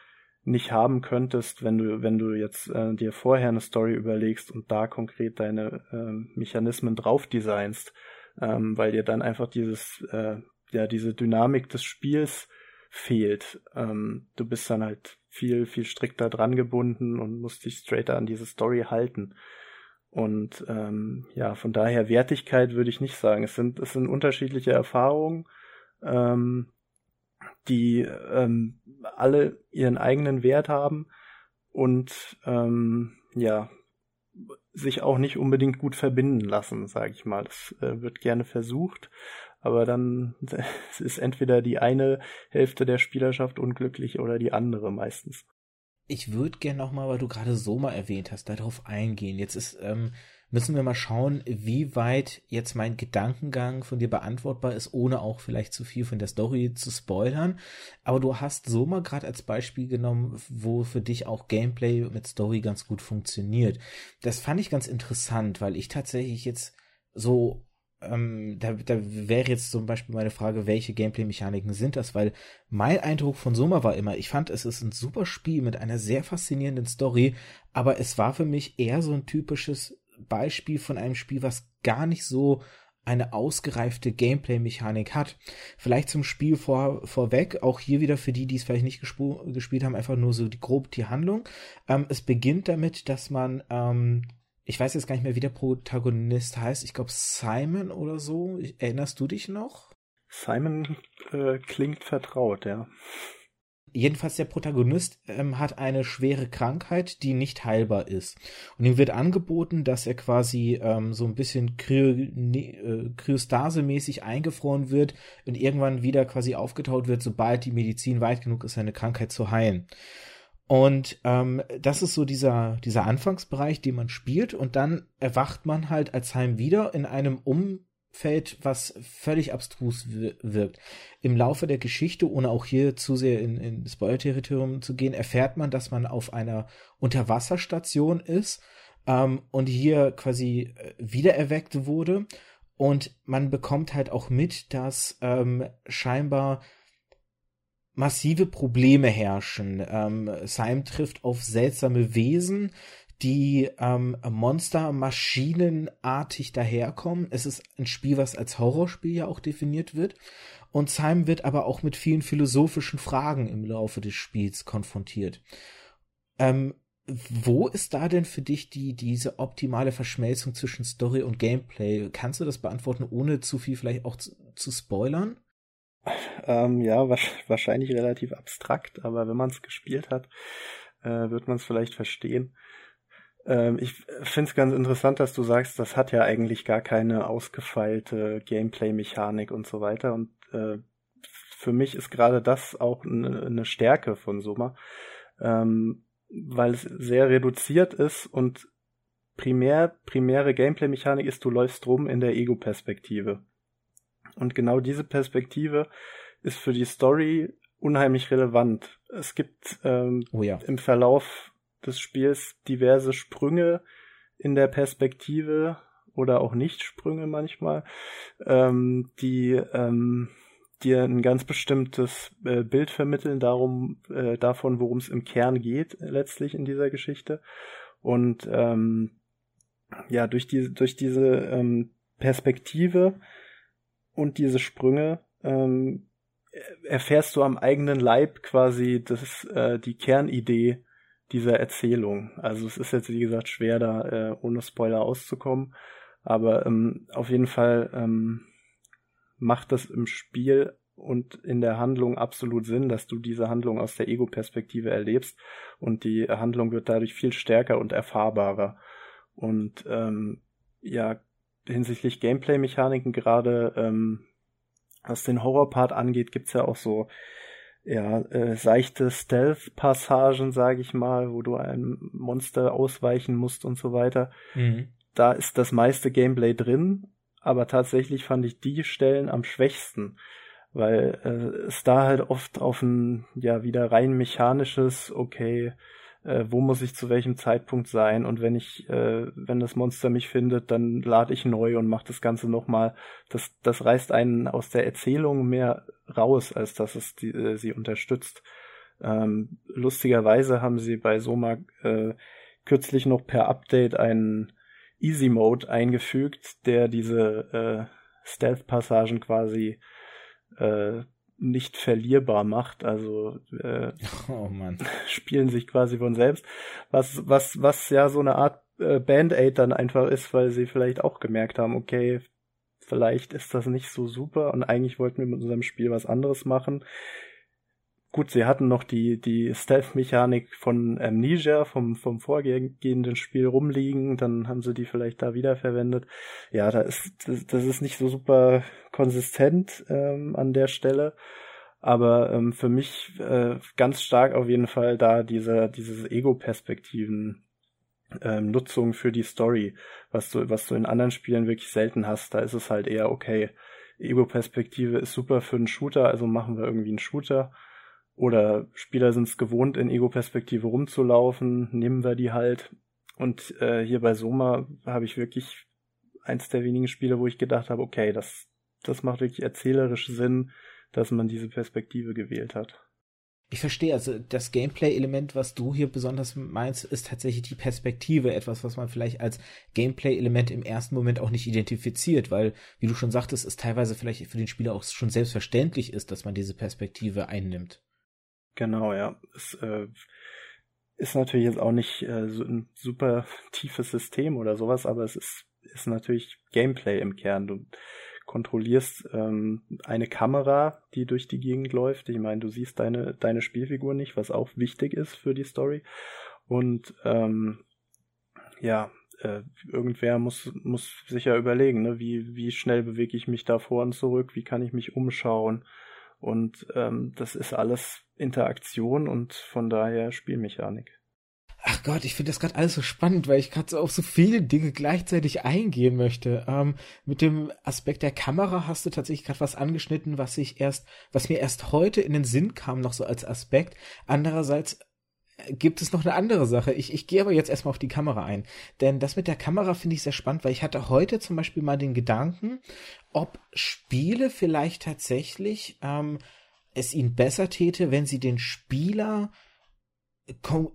nicht haben könntest, wenn du, wenn du jetzt äh, dir vorher eine Story überlegst und da konkret deine äh, Mechanismen drauf designst, ähm, weil dir dann einfach dieses, äh, ja, diese Dynamik des Spiels fehlt. Ähm, du bist dann halt viel, viel strikter dran gebunden und musst dich straighter an diese Story halten. Und ähm, ja, von daher Wertigkeit würde ich nicht sagen. Es sind, es sind unterschiedliche Erfahrungen, ähm, die ähm, alle ihren eigenen Wert haben und ähm, ja, sich auch nicht unbedingt gut verbinden lassen, sage ich mal. Das äh, wird gerne versucht, aber dann ist entweder die eine Hälfte der Spielerschaft unglücklich oder die andere meistens. Ich würde gerne nochmal, weil du gerade Soma erwähnt hast, darauf eingehen. Jetzt ist ähm, müssen wir mal schauen, wie weit jetzt mein Gedankengang von dir beantwortbar ist, ohne auch vielleicht zu viel von der Story zu spoilern. Aber du hast so mal gerade als Beispiel genommen, wo für dich auch Gameplay mit Story ganz gut funktioniert. Das fand ich ganz interessant, weil ich tatsächlich jetzt so ähm, da, da wäre jetzt zum Beispiel meine Frage, welche Gameplay-Mechaniken sind das? Weil mein Eindruck von Soma war immer, ich fand, es ist ein super Spiel mit einer sehr faszinierenden Story, aber es war für mich eher so ein typisches Beispiel von einem Spiel, was gar nicht so eine ausgereifte Gameplay-Mechanik hat. Vielleicht zum Spiel vor, vorweg, auch hier wieder für die, die es vielleicht nicht gespielt haben, einfach nur so die, grob die Handlung. Ähm, es beginnt damit, dass man, ähm, ich weiß jetzt gar nicht mehr, wie der Protagonist heißt, ich glaube Simon oder so. Erinnerst du dich noch? Simon äh, klingt vertraut, ja. Jedenfalls der Protagonist ähm, hat eine schwere Krankheit, die nicht heilbar ist. Und ihm wird angeboten, dass er quasi ähm, so ein bisschen Kry ne, äh, Kryostase-mäßig eingefroren wird und irgendwann wieder quasi aufgetaut wird, sobald die Medizin weit genug ist, seine Krankheit zu heilen. Und ähm, das ist so dieser, dieser Anfangsbereich, den man spielt. Und dann erwacht man halt als Heim wieder in einem um Feld, was völlig abstrus wirkt. Im Laufe der Geschichte, ohne auch hier zu sehr in, in Spoiler-Territorium zu gehen, erfährt man, dass man auf einer Unterwasserstation ist ähm, und hier quasi äh, wiedererweckt wurde. Und man bekommt halt auch mit, dass ähm, scheinbar massive Probleme herrschen. Ähm, Syme trifft auf seltsame Wesen, die ähm, Monster maschinenartig daherkommen. Es ist ein Spiel, was als Horrorspiel ja auch definiert wird. Und Simon wird aber auch mit vielen philosophischen Fragen im Laufe des Spiels konfrontiert. Ähm, wo ist da denn für dich die, diese optimale Verschmelzung zwischen Story und Gameplay? Kannst du das beantworten, ohne zu viel vielleicht auch zu, zu spoilern? Ähm, ja, wahrscheinlich relativ abstrakt, aber wenn man es gespielt hat, äh, wird man es vielleicht verstehen. Ähm, ich finde es ganz interessant, dass du sagst, das hat ja eigentlich gar keine ausgefeilte Gameplay-Mechanik und so weiter. Und äh, für mich ist gerade das auch eine ne Stärke von Soma, ähm, weil es sehr reduziert ist und primär, primäre Gameplay-Mechanik ist, du läufst rum in der Ego-Perspektive. Und genau diese Perspektive ist für die Story unheimlich relevant. Es gibt ähm, oh ja. im Verlauf des Spiels diverse Sprünge in der Perspektive oder auch Nicht-Sprünge manchmal, ähm, die ähm, dir ein ganz bestimmtes äh, Bild vermitteln darum, äh, davon, worum es im Kern geht, letztlich in dieser Geschichte. Und ähm, ja, durch diese, durch diese ähm, Perspektive und diese Sprünge ähm, erfährst du am eigenen Leib quasi das, äh, die Kernidee dieser Erzählung. Also es ist jetzt, wie gesagt, schwer, da äh, ohne Spoiler auszukommen. Aber ähm, auf jeden Fall ähm, macht das im Spiel und in der Handlung absolut Sinn, dass du diese Handlung aus der Ego-Perspektive erlebst und die Handlung wird dadurch viel stärker und erfahrbarer. Und ähm, ja, hinsichtlich Gameplay-Mechaniken gerade, ähm, was den Horror-Part angeht, gibt's ja auch so ja, äh, seichte Stealth-Passagen, sage ich mal, wo du einem Monster ausweichen musst und so weiter. Mhm. Da ist das meiste Gameplay drin, aber tatsächlich fand ich die Stellen am schwächsten, weil äh, es da halt oft auf ein, ja, wieder rein mechanisches, okay, äh, wo muss ich zu welchem Zeitpunkt sein und wenn ich, äh, wenn das Monster mich findet, dann lade ich neu und mache das Ganze nochmal. Das, das reißt einen aus der Erzählung mehr raus, als dass es die, äh, sie unterstützt. Ähm, lustigerweise haben sie bei Soma äh, kürzlich noch per Update einen Easy Mode eingefügt, der diese äh, Stealth-Passagen quasi äh, nicht verlierbar macht. Also äh, oh spielen sich quasi von selbst. Was, was, was ja so eine Art äh, Band-Aid dann einfach ist, weil sie vielleicht auch gemerkt haben, okay, vielleicht ist das nicht so super und eigentlich wollten wir mit unserem Spiel was anderes machen. Gut, sie hatten noch die, die Stealth-Mechanik von Amnesia, vom, vom vorgehenden Spiel rumliegen, dann haben sie die vielleicht da wiederverwendet. Ja, da ist, das, das ist nicht so super konsistent ähm, an der Stelle. Aber ähm, für mich äh, ganz stark auf jeden Fall da diese, dieses Ego-Perspektiven ähm, Nutzung für die Story, was du, was du in anderen Spielen wirklich selten hast. Da ist es halt eher, okay, Ego-Perspektive ist super für einen Shooter, also machen wir irgendwie einen Shooter oder Spieler sind es gewohnt, in Ego-Perspektive rumzulaufen, nehmen wir die halt. Und äh, hier bei Soma habe ich wirklich eins der wenigen Spiele, wo ich gedacht habe, okay, das, das macht wirklich erzählerisch Sinn, dass man diese Perspektive gewählt hat. Ich verstehe, also das Gameplay-Element, was du hier besonders meinst, ist tatsächlich die Perspektive, etwas, was man vielleicht als Gameplay-Element im ersten Moment auch nicht identifiziert, weil, wie du schon sagtest, es teilweise vielleicht für den Spieler auch schon selbstverständlich ist, dass man diese Perspektive einnimmt. Genau, ja. Es äh, ist natürlich jetzt auch nicht äh, so ein super tiefes System oder sowas, aber es ist, ist natürlich Gameplay im Kern. Du kontrollierst ähm, eine Kamera, die durch die Gegend läuft. Ich meine, du siehst deine, deine Spielfigur nicht, was auch wichtig ist für die Story. Und ähm, ja, äh, irgendwer muss, muss sicher überlegen, ne? wie, wie schnell bewege ich mich da vor und zurück, wie kann ich mich umschauen und ähm, das ist alles Interaktion und von daher Spielmechanik. Ach Gott, ich finde das gerade alles so spannend, weil ich gerade so auf so viele Dinge gleichzeitig eingehen möchte. Ähm, mit dem Aspekt der Kamera hast du tatsächlich gerade was angeschnitten, was ich erst, was mir erst heute in den Sinn kam, noch so als Aspekt. Andererseits gibt es noch eine andere Sache. Ich, ich gehe aber jetzt erstmal auf die Kamera ein. Denn das mit der Kamera finde ich sehr spannend, weil ich hatte heute zum Beispiel mal den Gedanken, ob Spiele vielleicht tatsächlich ähm, es ihnen besser täte, wenn sie den Spieler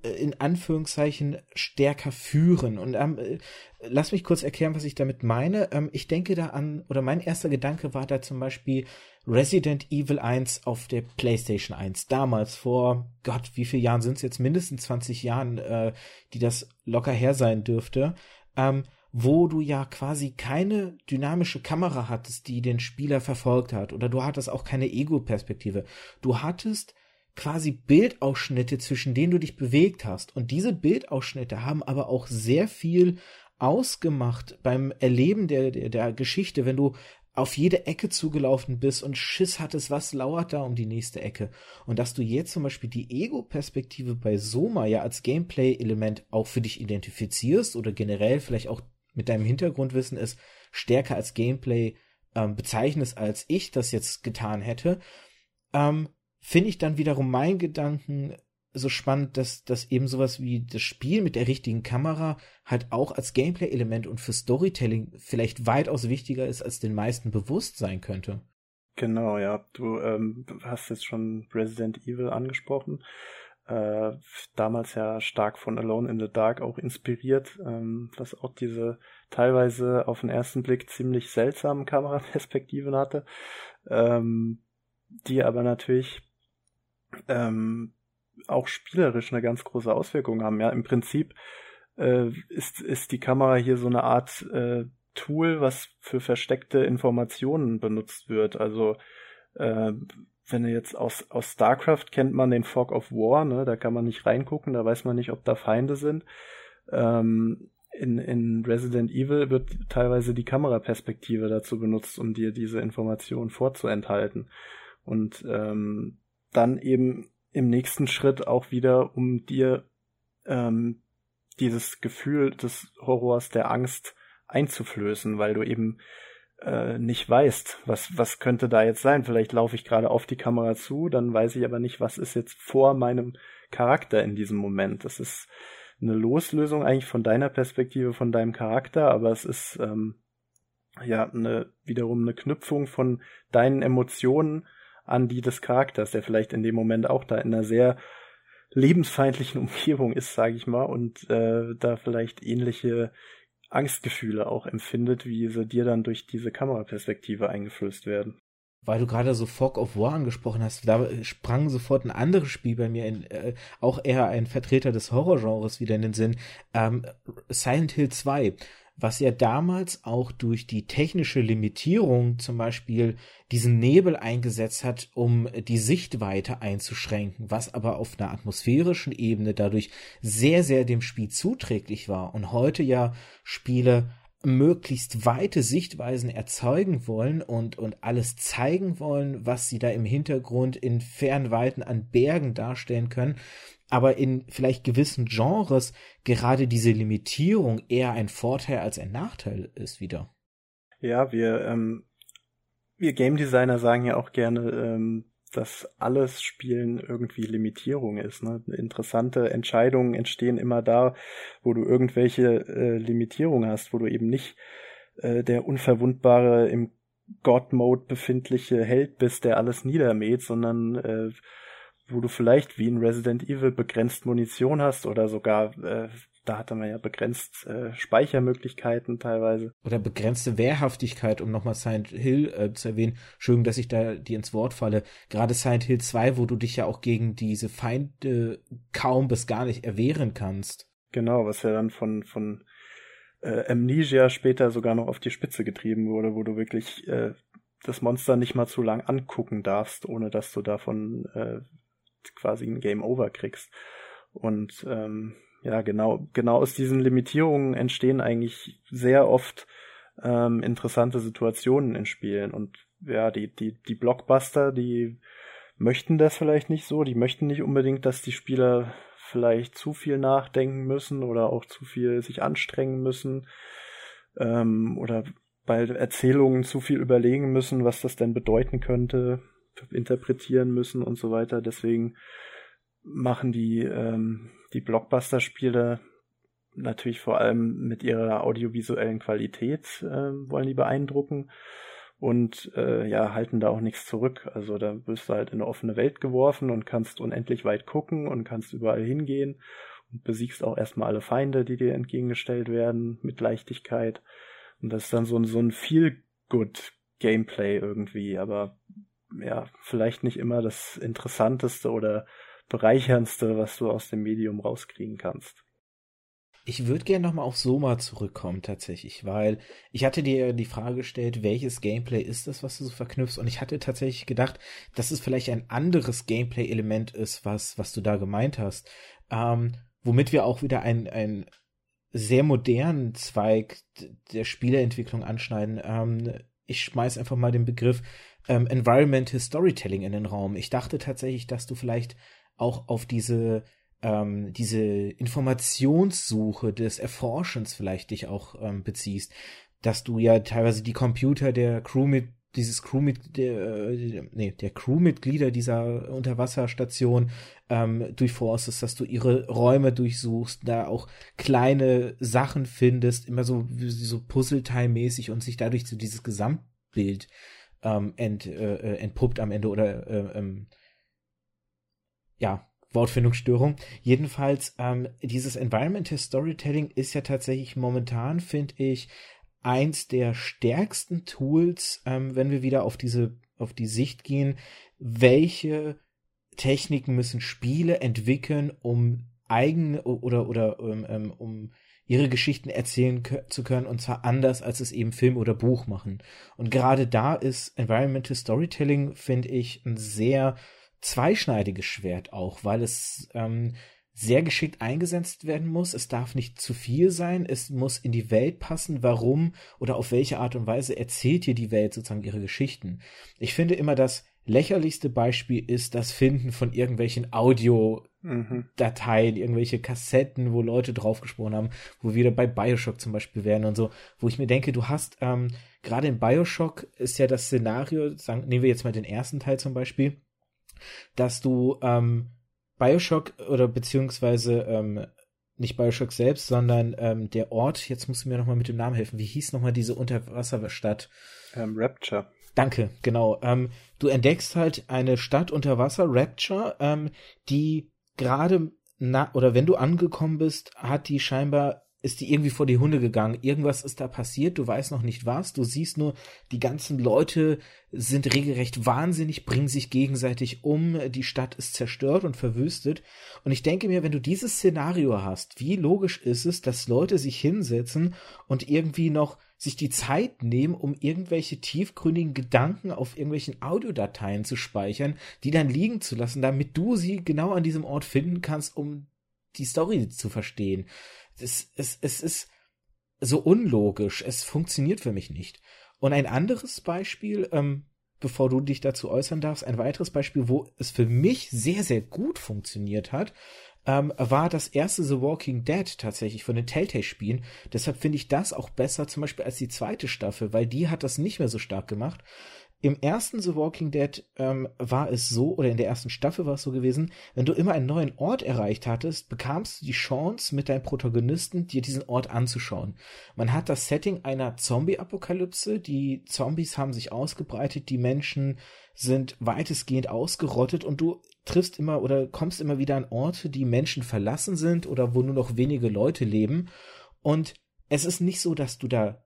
in Anführungszeichen stärker führen. Und ähm, äh, lass mich kurz erklären, was ich damit meine. Ähm, ich denke da an, oder mein erster Gedanke war da zum Beispiel Resident Evil 1 auf der PlayStation 1. Damals, vor Gott, wie viele Jahren sind es jetzt? Mindestens 20 Jahren, äh, die das locker her sein dürfte. Ähm, wo du ja quasi keine dynamische Kamera hattest, die den Spieler verfolgt hat, oder du hattest auch keine Ego-Perspektive. Du hattest quasi Bildausschnitte, zwischen denen du dich bewegt hast. Und diese Bildausschnitte haben aber auch sehr viel ausgemacht beim Erleben der, der, der Geschichte, wenn du auf jede Ecke zugelaufen bist und Schiss hattest, was lauert da um die nächste Ecke. Und dass du jetzt zum Beispiel die Ego-Perspektive bei Soma ja als Gameplay-Element auch für dich identifizierst oder generell vielleicht auch mit deinem Hintergrundwissen ist, stärker als Gameplay ähm, bezeichnest, als ich das jetzt getan hätte, ähm, finde ich dann wiederum meinen Gedanken so spannend, dass, dass eben sowas wie das Spiel mit der richtigen Kamera halt auch als Gameplay-Element und für Storytelling vielleicht weitaus wichtiger ist, als den meisten bewusst sein könnte. Genau, ja. Du ähm, hast jetzt schon Resident Evil angesprochen. Äh, damals ja stark von Alone in the Dark auch inspiriert, ähm, was auch diese teilweise auf den ersten Blick ziemlich seltsamen Kameraperspektiven hatte, ähm, die aber natürlich ähm, auch spielerisch eine ganz große Auswirkung haben. Ja, im Prinzip äh, ist, ist die Kamera hier so eine Art äh, Tool, was für versteckte Informationen benutzt wird. Also äh, wenn du jetzt aus, aus StarCraft kennt man den Fog of War, ne? da kann man nicht reingucken, da weiß man nicht, ob da Feinde sind. Ähm, in, in Resident Evil wird teilweise die Kameraperspektive dazu benutzt, um dir diese Informationen vorzuenthalten. Und ähm, dann eben im nächsten Schritt auch wieder, um dir ähm, dieses Gefühl des Horrors, der Angst einzuflößen, weil du eben äh, nicht weißt, was, was könnte da jetzt sein. Vielleicht laufe ich gerade auf die Kamera zu, dann weiß ich aber nicht, was ist jetzt vor meinem Charakter in diesem Moment. Das ist eine Loslösung eigentlich von deiner Perspektive, von deinem Charakter, aber es ist ähm, ja eine, wiederum eine Knüpfung von deinen Emotionen an die des Charakters, der vielleicht in dem Moment auch da in einer sehr lebensfeindlichen Umgebung ist, sage ich mal, und äh, da vielleicht ähnliche Angstgefühle auch empfindet, wie sie dir dann durch diese Kameraperspektive eingeflößt werden. Weil du gerade so Fog of War angesprochen hast, da sprang sofort ein anderes Spiel bei mir in, äh, auch eher ein Vertreter des Horrorgenres wieder in den Sinn, ähm, Silent Hill 2 was ja damals auch durch die technische Limitierung zum Beispiel diesen Nebel eingesetzt hat, um die Sichtweite einzuschränken, was aber auf einer atmosphärischen Ebene dadurch sehr, sehr dem Spiel zuträglich war und heute ja Spiele möglichst weite Sichtweisen erzeugen wollen und, und alles zeigen wollen, was sie da im Hintergrund in Fernweiten an Bergen darstellen können, aber in vielleicht gewissen Genres gerade diese Limitierung eher ein Vorteil als ein Nachteil ist wieder. Ja, wir, ähm, wir Game Designer sagen ja auch gerne, ähm, dass alles Spielen irgendwie Limitierung ist. Ne? Interessante Entscheidungen entstehen immer da, wo du irgendwelche äh, Limitierungen hast, wo du eben nicht äh, der unverwundbare im God-Mode befindliche Held bist, der alles niedermäht, sondern äh, wo du vielleicht wie in Resident Evil begrenzt Munition hast oder sogar, äh, da hatte man ja begrenzt äh, Speichermöglichkeiten teilweise. Oder begrenzte Wehrhaftigkeit, um nochmal Silent Hill äh, zu erwähnen. Schön, dass ich da dir ins Wort falle. Gerade Silent Hill 2, wo du dich ja auch gegen diese Feinde kaum bis gar nicht erwehren kannst. Genau, was ja dann von, von äh, Amnesia später sogar noch auf die Spitze getrieben wurde, wo du wirklich äh, das Monster nicht mal zu lang angucken darfst, ohne dass du davon äh, quasi ein Game Over kriegst. Und ähm, ja, genau, genau aus diesen Limitierungen entstehen eigentlich sehr oft ähm, interessante Situationen in Spielen. Und ja, die, die, die Blockbuster, die möchten das vielleicht nicht so, die möchten nicht unbedingt, dass die Spieler vielleicht zu viel nachdenken müssen oder auch zu viel sich anstrengen müssen ähm, oder bei Erzählungen zu viel überlegen müssen, was das denn bedeuten könnte interpretieren müssen und so weiter. Deswegen machen die, ähm, die Blockbuster-Spiele natürlich vor allem mit ihrer audiovisuellen Qualität, äh, wollen die beeindrucken. und äh, ja, halten da auch nichts zurück. Also da wirst du halt in eine offene Welt geworfen und kannst unendlich weit gucken und kannst überall hingehen und besiegst auch erstmal alle Feinde, die dir entgegengestellt werden, mit Leichtigkeit. Und das ist dann so ein, so ein Feel-Good Gameplay irgendwie, aber ja, vielleicht nicht immer das Interessanteste oder Bereicherndste, was du aus dem Medium rauskriegen kannst. Ich würde gerne nochmal auf Soma zurückkommen tatsächlich, weil ich hatte dir die Frage gestellt, welches Gameplay ist das, was du so verknüpfst und ich hatte tatsächlich gedacht, dass es vielleicht ein anderes Gameplay-Element ist, was, was du da gemeint hast, ähm, womit wir auch wieder ein, ein sehr modernen Zweig der Spieleentwicklung anschneiden. Ähm, ich schmeiß einfach mal den Begriff ähm, Environmental Storytelling in den Raum. Ich dachte tatsächlich, dass du vielleicht auch auf diese ähm, diese Informationssuche des Erforschens vielleicht dich auch ähm, beziehst, dass du ja teilweise die Computer der Crewmit dieses Crewmit der, äh, nee, der Crewmitglieder dieser Unterwasserstation ähm, durchforstest, dass du ihre Räume durchsuchst, da auch kleine Sachen findest, immer so so Puzzleteil-mäßig und sich dadurch so dieses Gesamtbild ähm, ent, äh, äh, entpuppt am Ende oder äh, ähm, ja Wortfindungsstörung. Jedenfalls, ähm, dieses Environmental Storytelling ist ja tatsächlich momentan, finde ich, eins der stärksten Tools, ähm, wenn wir wieder auf diese, auf die Sicht gehen, welche Techniken müssen Spiele entwickeln, um eigene oder, oder ähm, ähm um ihre Geschichten erzählen zu können und zwar anders, als es eben Film oder Buch machen. Und gerade da ist Environmental Storytelling, finde ich, ein sehr zweischneidiges Schwert auch, weil es ähm, sehr geschickt eingesetzt werden muss. Es darf nicht zu viel sein. Es muss in die Welt passen. Warum oder auf welche Art und Weise erzählt hier die Welt sozusagen ihre Geschichten? Ich finde immer das lächerlichste Beispiel ist das Finden von irgendwelchen Audiodateien, mhm. irgendwelche Kassetten, wo Leute draufgesprochen haben, wo wir bei Bioshock zum Beispiel wären und so, wo ich mir denke, du hast, ähm, gerade in Bioshock ist ja das Szenario, sagen, nehmen wir jetzt mal den ersten Teil zum Beispiel, dass du ähm, Bioshock oder beziehungsweise ähm, nicht Bioshock selbst, sondern ähm, der Ort, jetzt musst du mir nochmal mit dem Namen helfen, wie hieß nochmal diese Unterwasserstadt? Ähm, Rapture. Danke, genau. Ähm, du entdeckst halt eine Stadt unter Wasser, Rapture, ähm, die gerade na oder wenn du angekommen bist, hat die scheinbar ist die irgendwie vor die Hunde gegangen. Irgendwas ist da passiert, du weißt noch nicht was. Du siehst nur, die ganzen Leute sind regelrecht wahnsinnig, bringen sich gegenseitig um, die Stadt ist zerstört und verwüstet. Und ich denke mir, wenn du dieses Szenario hast, wie logisch ist es, dass Leute sich hinsetzen und irgendwie noch sich die Zeit nehmen, um irgendwelche tiefgründigen Gedanken auf irgendwelchen Audiodateien zu speichern, die dann liegen zu lassen, damit du sie genau an diesem Ort finden kannst, um die Story zu verstehen es, es, es ist so unlogisch. Es funktioniert für mich nicht. Und ein anderes Beispiel, ähm, bevor du dich dazu äußern darfst, ein weiteres Beispiel, wo es für mich sehr, sehr gut funktioniert hat, ähm, war das erste The Walking Dead tatsächlich von den Telltale-Spielen. Deshalb finde ich das auch besser zum Beispiel als die zweite Staffel, weil die hat das nicht mehr so stark gemacht. Im ersten The Walking Dead ähm, war es so, oder in der ersten Staffel war es so gewesen, wenn du immer einen neuen Ort erreicht hattest, bekamst du die Chance, mit deinem Protagonisten dir diesen Ort anzuschauen. Man hat das Setting einer Zombie-Apokalypse, die Zombies haben sich ausgebreitet, die Menschen sind weitestgehend ausgerottet und du triffst immer oder kommst immer wieder an Orte, die Menschen verlassen sind oder wo nur noch wenige Leute leben. Und es ist nicht so, dass du da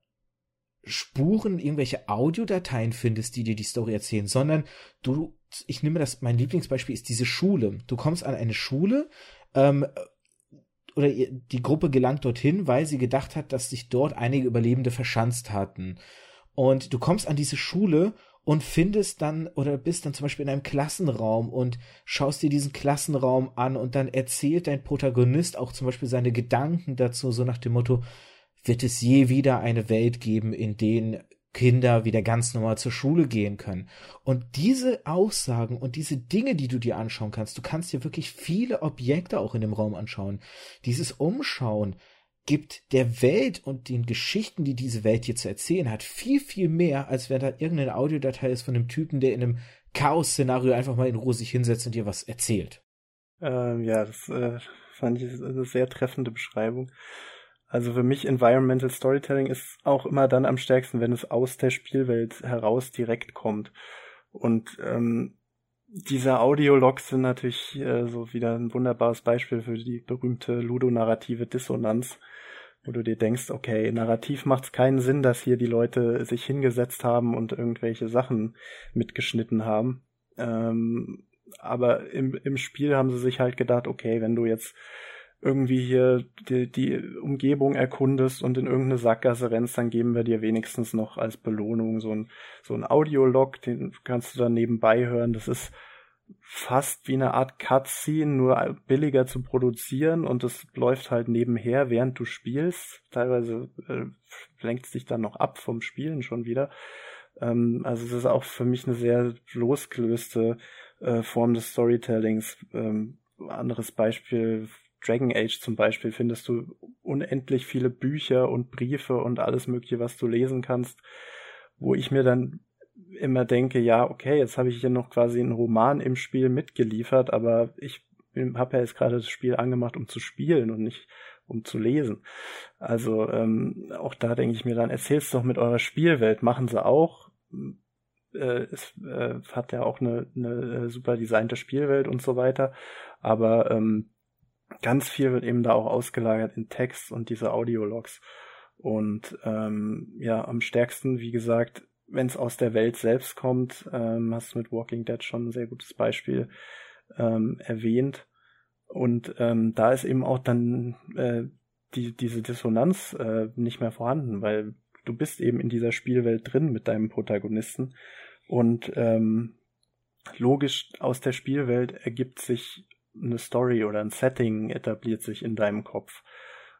Spuren, irgendwelche Audiodateien findest, die dir die Story erzählen, sondern du, ich nehme das, mein Lieblingsbeispiel ist diese Schule. Du kommst an eine Schule, ähm, oder die Gruppe gelangt dorthin, weil sie gedacht hat, dass sich dort einige Überlebende verschanzt hatten. Und du kommst an diese Schule und findest dann oder bist dann zum Beispiel in einem Klassenraum und schaust dir diesen Klassenraum an und dann erzählt dein Protagonist auch zum Beispiel seine Gedanken dazu, so nach dem Motto, wird es je wieder eine Welt geben, in denen Kinder wieder ganz normal zur Schule gehen können. Und diese Aussagen und diese Dinge, die du dir anschauen kannst, du kannst dir wirklich viele Objekte auch in dem Raum anschauen. Dieses Umschauen gibt der Welt und den Geschichten, die diese Welt hier zu erzählen hat, viel, viel mehr, als wenn da irgendeine Audiodatei ist von einem Typen, der in einem Chaos-Szenario einfach mal in Ruhe sich hinsetzt und dir was erzählt. Ähm, ja, das äh, fand ich eine sehr treffende Beschreibung. Also für mich Environmental Storytelling ist auch immer dann am stärksten, wenn es aus der Spielwelt heraus direkt kommt. Und ähm, diese Audiologs sind natürlich äh, so wieder ein wunderbares Beispiel für die berühmte ludonarrative Dissonanz, wo du dir denkst, okay, narrativ macht es keinen Sinn, dass hier die Leute sich hingesetzt haben und irgendwelche Sachen mitgeschnitten haben. Ähm, aber im, im Spiel haben sie sich halt gedacht, okay, wenn du jetzt irgendwie hier die, die Umgebung erkundest und in irgendeine Sackgasse rennst, dann geben wir dir wenigstens noch als Belohnung so ein, so ein Audiolog, den kannst du dann nebenbei hören. Das ist fast wie eine Art Cutscene, nur billiger zu produzieren und es läuft halt nebenher, während du spielst. Teilweise äh, lenkt es dich dann noch ab vom Spielen schon wieder. Ähm, also es ist auch für mich eine sehr losgelöste äh, Form des Storytellings. Ähm, anderes Beispiel, Dragon Age zum Beispiel, findest du unendlich viele Bücher und Briefe und alles Mögliche, was du lesen kannst, wo ich mir dann immer denke, ja, okay, jetzt habe ich hier noch quasi einen Roman im Spiel mitgeliefert, aber ich habe ja jetzt gerade das Spiel angemacht, um zu spielen und nicht um zu lesen. Also ähm, auch da denke ich mir dann, erzähl's doch mit eurer Spielwelt, machen sie auch. Äh, es äh, hat ja auch eine, eine super designte Spielwelt und so weiter, aber ähm, ganz viel wird eben da auch ausgelagert in Text und diese Audiologs. Und ähm, ja, am stärksten, wie gesagt, wenn es aus der Welt selbst kommt, ähm, hast du mit Walking Dead schon ein sehr gutes Beispiel ähm, erwähnt. Und ähm, da ist eben auch dann äh, die, diese Dissonanz äh, nicht mehr vorhanden, weil du bist eben in dieser Spielwelt drin mit deinem Protagonisten. Und ähm, logisch aus der Spielwelt ergibt sich eine Story oder ein Setting etabliert sich in deinem Kopf.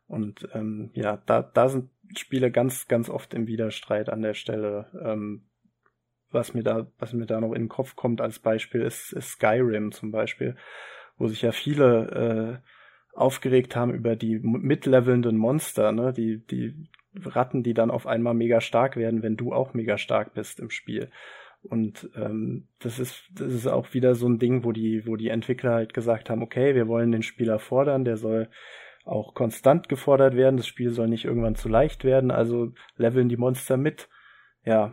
Und ähm, ja, da, da sind Spiele ganz, ganz oft im Widerstreit an der Stelle. Ähm, was mir da, was mir da noch in den Kopf kommt als Beispiel ist, ist Skyrim zum Beispiel, wo sich ja viele äh, aufgeregt haben über die mitlevelnden Monster, ne, die, die Ratten, die dann auf einmal mega stark werden, wenn du auch mega stark bist im Spiel. Und ähm, das ist das ist auch wieder so ein Ding, wo die wo die Entwickler halt gesagt haben, okay, wir wollen den Spieler fordern, der soll auch konstant gefordert werden, das Spiel soll nicht irgendwann zu leicht werden, also leveln die Monster mit. Ja,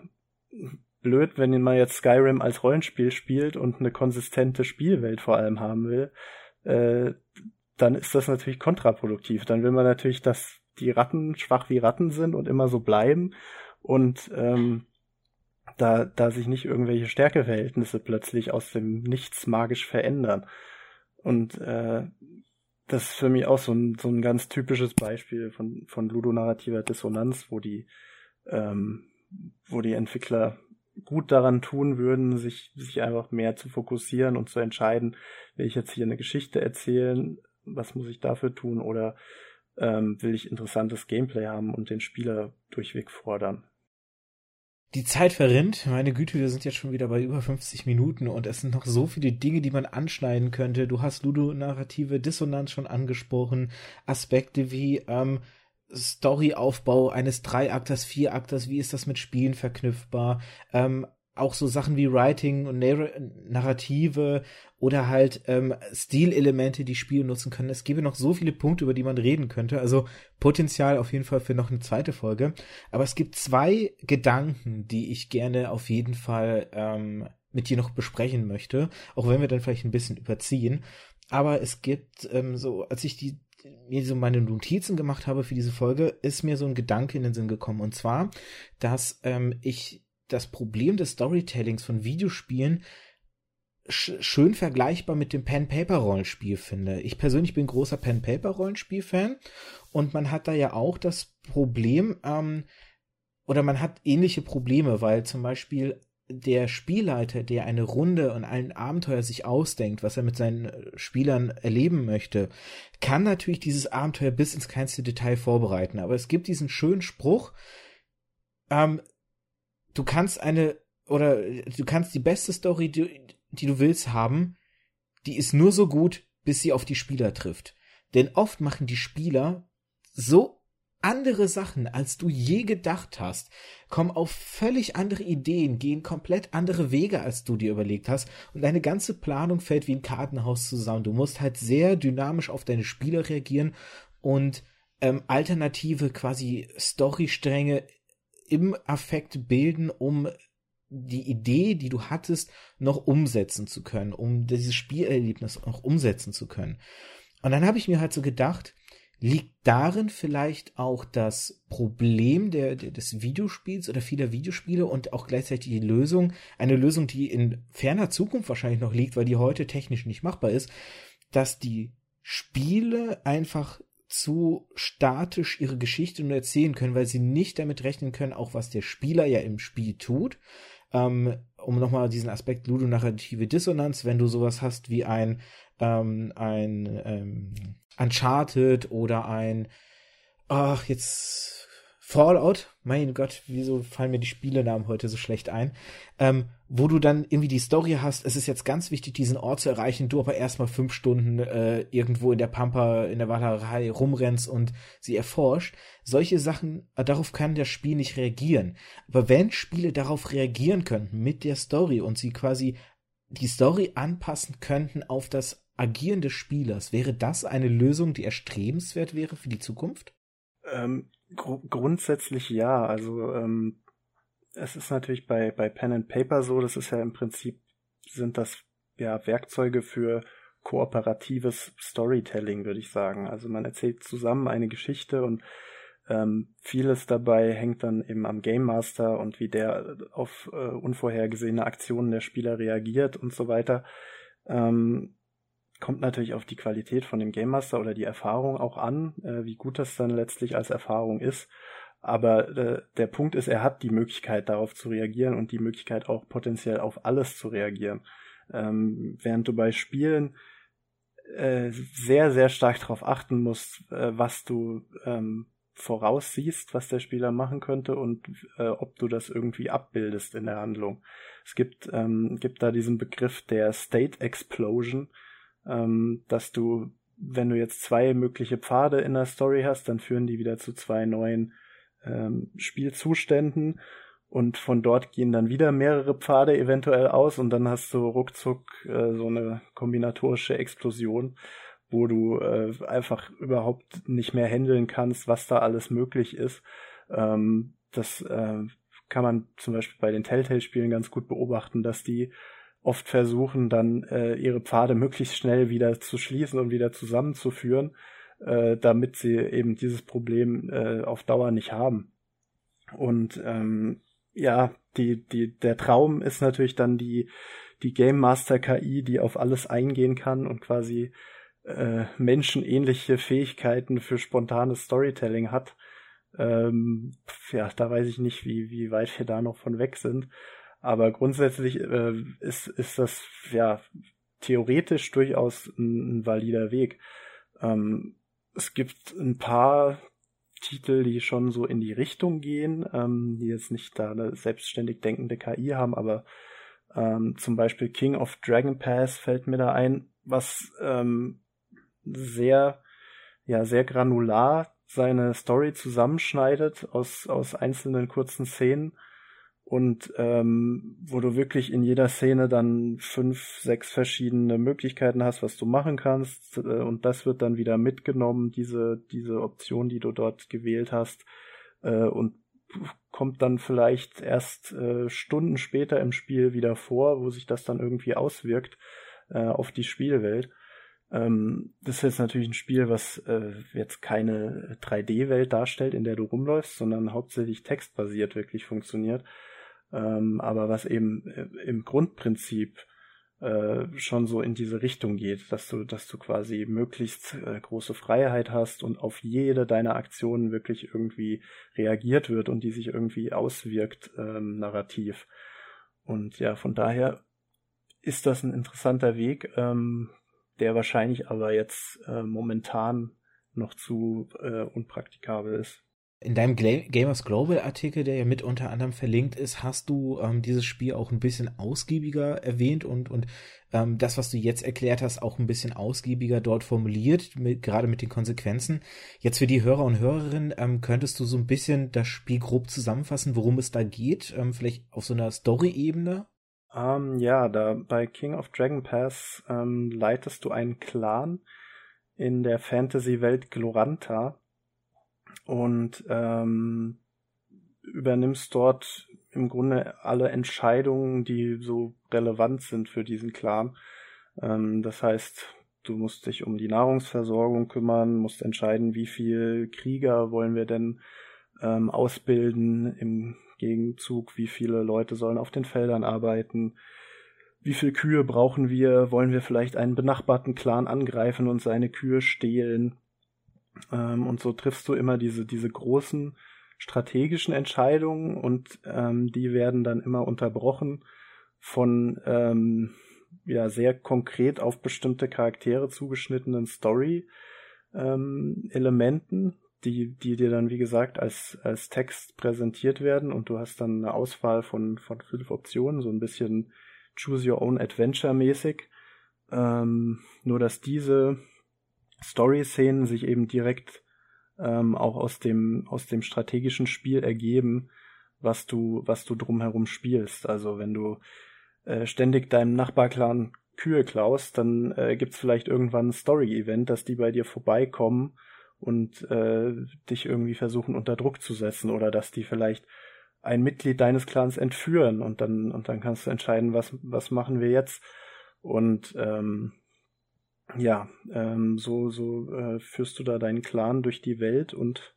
blöd, wenn man jetzt Skyrim als Rollenspiel spielt und eine konsistente Spielwelt vor allem haben will, äh, dann ist das natürlich kontraproduktiv. Dann will man natürlich, dass die Ratten schwach wie Ratten sind und immer so bleiben und ähm, da, da sich nicht irgendwelche Stärkeverhältnisse plötzlich aus dem Nichts magisch verändern. Und äh, das ist für mich auch so ein, so ein ganz typisches Beispiel von, von ludonarrativer Dissonanz, wo die, ähm, wo die Entwickler gut daran tun würden, sich, sich einfach mehr zu fokussieren und zu entscheiden, will ich jetzt hier eine Geschichte erzählen, was muss ich dafür tun oder ähm, will ich interessantes Gameplay haben und den Spieler durchweg fordern. Die Zeit verrinnt. Meine Güte, wir sind jetzt schon wieder bei über 50 Minuten und es sind noch so viele Dinge, die man anschneiden könnte. Du hast Ludo-narrative Dissonanz schon angesprochen. Aspekte wie ähm, Storyaufbau eines Dreiakters, Vierakters, wie ist das mit Spielen verknüpfbar? Ähm, auch so Sachen wie Writing und Narrative oder halt ähm, Stilelemente, die Spiele nutzen können. Es gäbe noch so viele Punkte, über die man reden könnte. Also Potenzial auf jeden Fall für noch eine zweite Folge. Aber es gibt zwei Gedanken, die ich gerne auf jeden Fall ähm, mit dir noch besprechen möchte, auch wenn wir dann vielleicht ein bisschen überziehen. Aber es gibt ähm, so, als ich die mir so meine Notizen gemacht habe für diese Folge, ist mir so ein Gedanke in den Sinn gekommen. Und zwar, dass ähm, ich das Problem des Storytellings von Videospielen sch schön vergleichbar mit dem Pen-Paper-Rollenspiel finde. Ich persönlich bin großer Pen-Paper-Rollenspiel-Fan und man hat da ja auch das Problem, ähm, oder man hat ähnliche Probleme, weil zum Beispiel der Spielleiter, der eine Runde und ein Abenteuer sich ausdenkt, was er mit seinen Spielern erleben möchte, kann natürlich dieses Abenteuer bis ins kleinste Detail vorbereiten. Aber es gibt diesen schönen Spruch, ähm, du kannst eine oder du kannst die beste Story, die, die du willst haben, die ist nur so gut, bis sie auf die Spieler trifft. Denn oft machen die Spieler so andere Sachen, als du je gedacht hast, kommen auf völlig andere Ideen, gehen komplett andere Wege, als du dir überlegt hast, und deine ganze Planung fällt wie ein Kartenhaus zusammen. Du musst halt sehr dynamisch auf deine Spieler reagieren und ähm, alternative quasi Storystränge im Affekt bilden, um die Idee, die du hattest, noch umsetzen zu können, um dieses Spielerlebnis noch umsetzen zu können. Und dann habe ich mir halt so gedacht, liegt darin vielleicht auch das Problem der, der, des Videospiels oder vieler Videospiele und auch gleichzeitig die Lösung, eine Lösung, die in ferner Zukunft wahrscheinlich noch liegt, weil die heute technisch nicht machbar ist, dass die Spiele einfach zu statisch ihre Geschichte nur erzählen können, weil sie nicht damit rechnen können, auch was der Spieler ja im Spiel tut. Ähm, um nochmal diesen Aspekt ludonarrative Dissonanz, wenn du sowas hast wie ein, ähm, ein ähm, Uncharted oder ein, ach, jetzt Fallout, mein Gott, wieso fallen mir die Spielenamen heute so schlecht ein, ähm, wo du dann irgendwie die Story hast, es ist jetzt ganz wichtig, diesen Ort zu erreichen, du aber erstmal fünf Stunden äh, irgendwo in der Pampa, in der Wallerei rumrennst und sie erforscht. Solche Sachen, äh, darauf kann das Spiel nicht reagieren. Aber wenn Spiele darauf reagieren könnten mit der Story und sie quasi die Story anpassen könnten auf das Agieren des Spielers, wäre das eine Lösung, die erstrebenswert wäre für die Zukunft? Ähm, gr grundsätzlich ja. Also ähm, es ist natürlich bei, bei Pen and Paper so, das ist ja im Prinzip, sind das ja Werkzeuge für kooperatives Storytelling, würde ich sagen. Also man erzählt zusammen eine Geschichte und ähm, vieles dabei hängt dann eben am Game Master und wie der auf äh, unvorhergesehene Aktionen der Spieler reagiert und so weiter. Ähm, kommt natürlich auf die Qualität von dem Game Master oder die Erfahrung auch an, äh, wie gut das dann letztlich als Erfahrung ist. Aber äh, der Punkt ist, er hat die Möglichkeit darauf zu reagieren und die Möglichkeit auch potenziell auf alles zu reagieren. Ähm, während du bei Spielen äh, sehr, sehr stark darauf achten musst, äh, was du ähm, voraussiehst, was der Spieler machen könnte und äh, ob du das irgendwie abbildest in der Handlung. Es gibt, ähm, gibt da diesen Begriff der State Explosion, ähm, dass du, wenn du jetzt zwei mögliche Pfade in der Story hast, dann führen die wieder zu zwei neuen ähm, Spielzuständen und von dort gehen dann wieder mehrere Pfade eventuell aus und dann hast du ruckzuck äh, so eine kombinatorische Explosion, wo du äh, einfach überhaupt nicht mehr handeln kannst, was da alles möglich ist. Ähm, das äh, kann man zum Beispiel bei den Telltale-Spielen ganz gut beobachten, dass die oft versuchen, dann äh, ihre Pfade möglichst schnell wieder zu schließen und wieder zusammenzuführen, äh, damit sie eben dieses Problem äh, auf Dauer nicht haben. Und ähm, ja, die, die, der Traum ist natürlich dann die, die Game Master KI, die auf alles eingehen kann und quasi äh, menschenähnliche Fähigkeiten für spontanes Storytelling hat. Ähm, ja, da weiß ich nicht, wie, wie weit wir da noch von weg sind. Aber grundsätzlich äh, ist, ist das ja theoretisch durchaus ein, ein valider Weg. Ähm, es gibt ein paar Titel, die schon so in die Richtung gehen, ähm, die jetzt nicht da eine selbstständig denkende KI haben, aber ähm, zum Beispiel King of Dragon Pass fällt mir da ein, was ähm, sehr, ja, sehr granular seine Story zusammenschneidet aus, aus einzelnen kurzen Szenen und ähm, wo du wirklich in jeder Szene dann fünf, sechs verschiedene Möglichkeiten hast, was du machen kannst äh, und das wird dann wieder mitgenommen, diese, diese Option, die du dort gewählt hast äh, und kommt dann vielleicht erst äh, Stunden später im Spiel wieder vor, wo sich das dann irgendwie auswirkt äh, auf die Spielwelt. Ähm, das ist jetzt natürlich ein Spiel, was äh, jetzt keine 3D-Welt darstellt, in der du rumläufst, sondern hauptsächlich textbasiert wirklich funktioniert ähm, aber was eben äh, im Grundprinzip äh, schon so in diese Richtung geht, dass du, dass du quasi möglichst äh, große Freiheit hast und auf jede deiner Aktionen wirklich irgendwie reagiert wird und die sich irgendwie auswirkt ähm, narrativ. Und ja, von daher ist das ein interessanter Weg, ähm, der wahrscheinlich aber jetzt äh, momentan noch zu äh, unpraktikabel ist. In deinem Gamers Global Artikel, der ja mit unter anderem verlinkt ist, hast du ähm, dieses Spiel auch ein bisschen ausgiebiger erwähnt und, und ähm, das, was du jetzt erklärt hast, auch ein bisschen ausgiebiger dort formuliert, mit, gerade mit den Konsequenzen. Jetzt für die Hörer und Hörerinnen, ähm, könntest du so ein bisschen das Spiel grob zusammenfassen, worum es da geht? Ähm, vielleicht auf so einer Story-Ebene? Um, ähm, ja, da bei King of Dragon Pass ähm, leitest du einen Clan in der Fantasy-Welt Gloranta und ähm, übernimmst dort im Grunde alle Entscheidungen, die so relevant sind für diesen Clan. Ähm, das heißt, du musst dich um die Nahrungsversorgung kümmern, musst entscheiden, wie viel Krieger wollen wir denn ähm, ausbilden im Gegenzug, wie viele Leute sollen auf den Feldern arbeiten, wie viel Kühe brauchen wir, wollen wir vielleicht einen benachbarten Clan angreifen und seine Kühe stehlen. Ähm, und so triffst du immer diese, diese großen strategischen Entscheidungen und ähm, die werden dann immer unterbrochen von ähm, ja sehr konkret auf bestimmte Charaktere zugeschnittenen Story ähm, die die dir dann wie gesagt als als Text präsentiert werden und du hast dann eine Auswahl von von fünf Optionen, so ein bisschen Choose Your Own Adventure mäßig. Ähm, nur dass diese Story-Szenen sich eben direkt ähm, auch aus dem, aus dem strategischen Spiel ergeben, was du, was du drumherum spielst. Also wenn du äh, ständig deinem Nachbarclan Kühe klaust, dann äh, gibt's vielleicht irgendwann ein Story-Event, dass die bei dir vorbeikommen und äh, dich irgendwie versuchen unter Druck zu setzen oder dass die vielleicht ein Mitglied deines Clans entführen und dann und dann kannst du entscheiden, was was machen wir jetzt und ähm, ja, ähm, so, so äh, führst du da deinen Clan durch die Welt und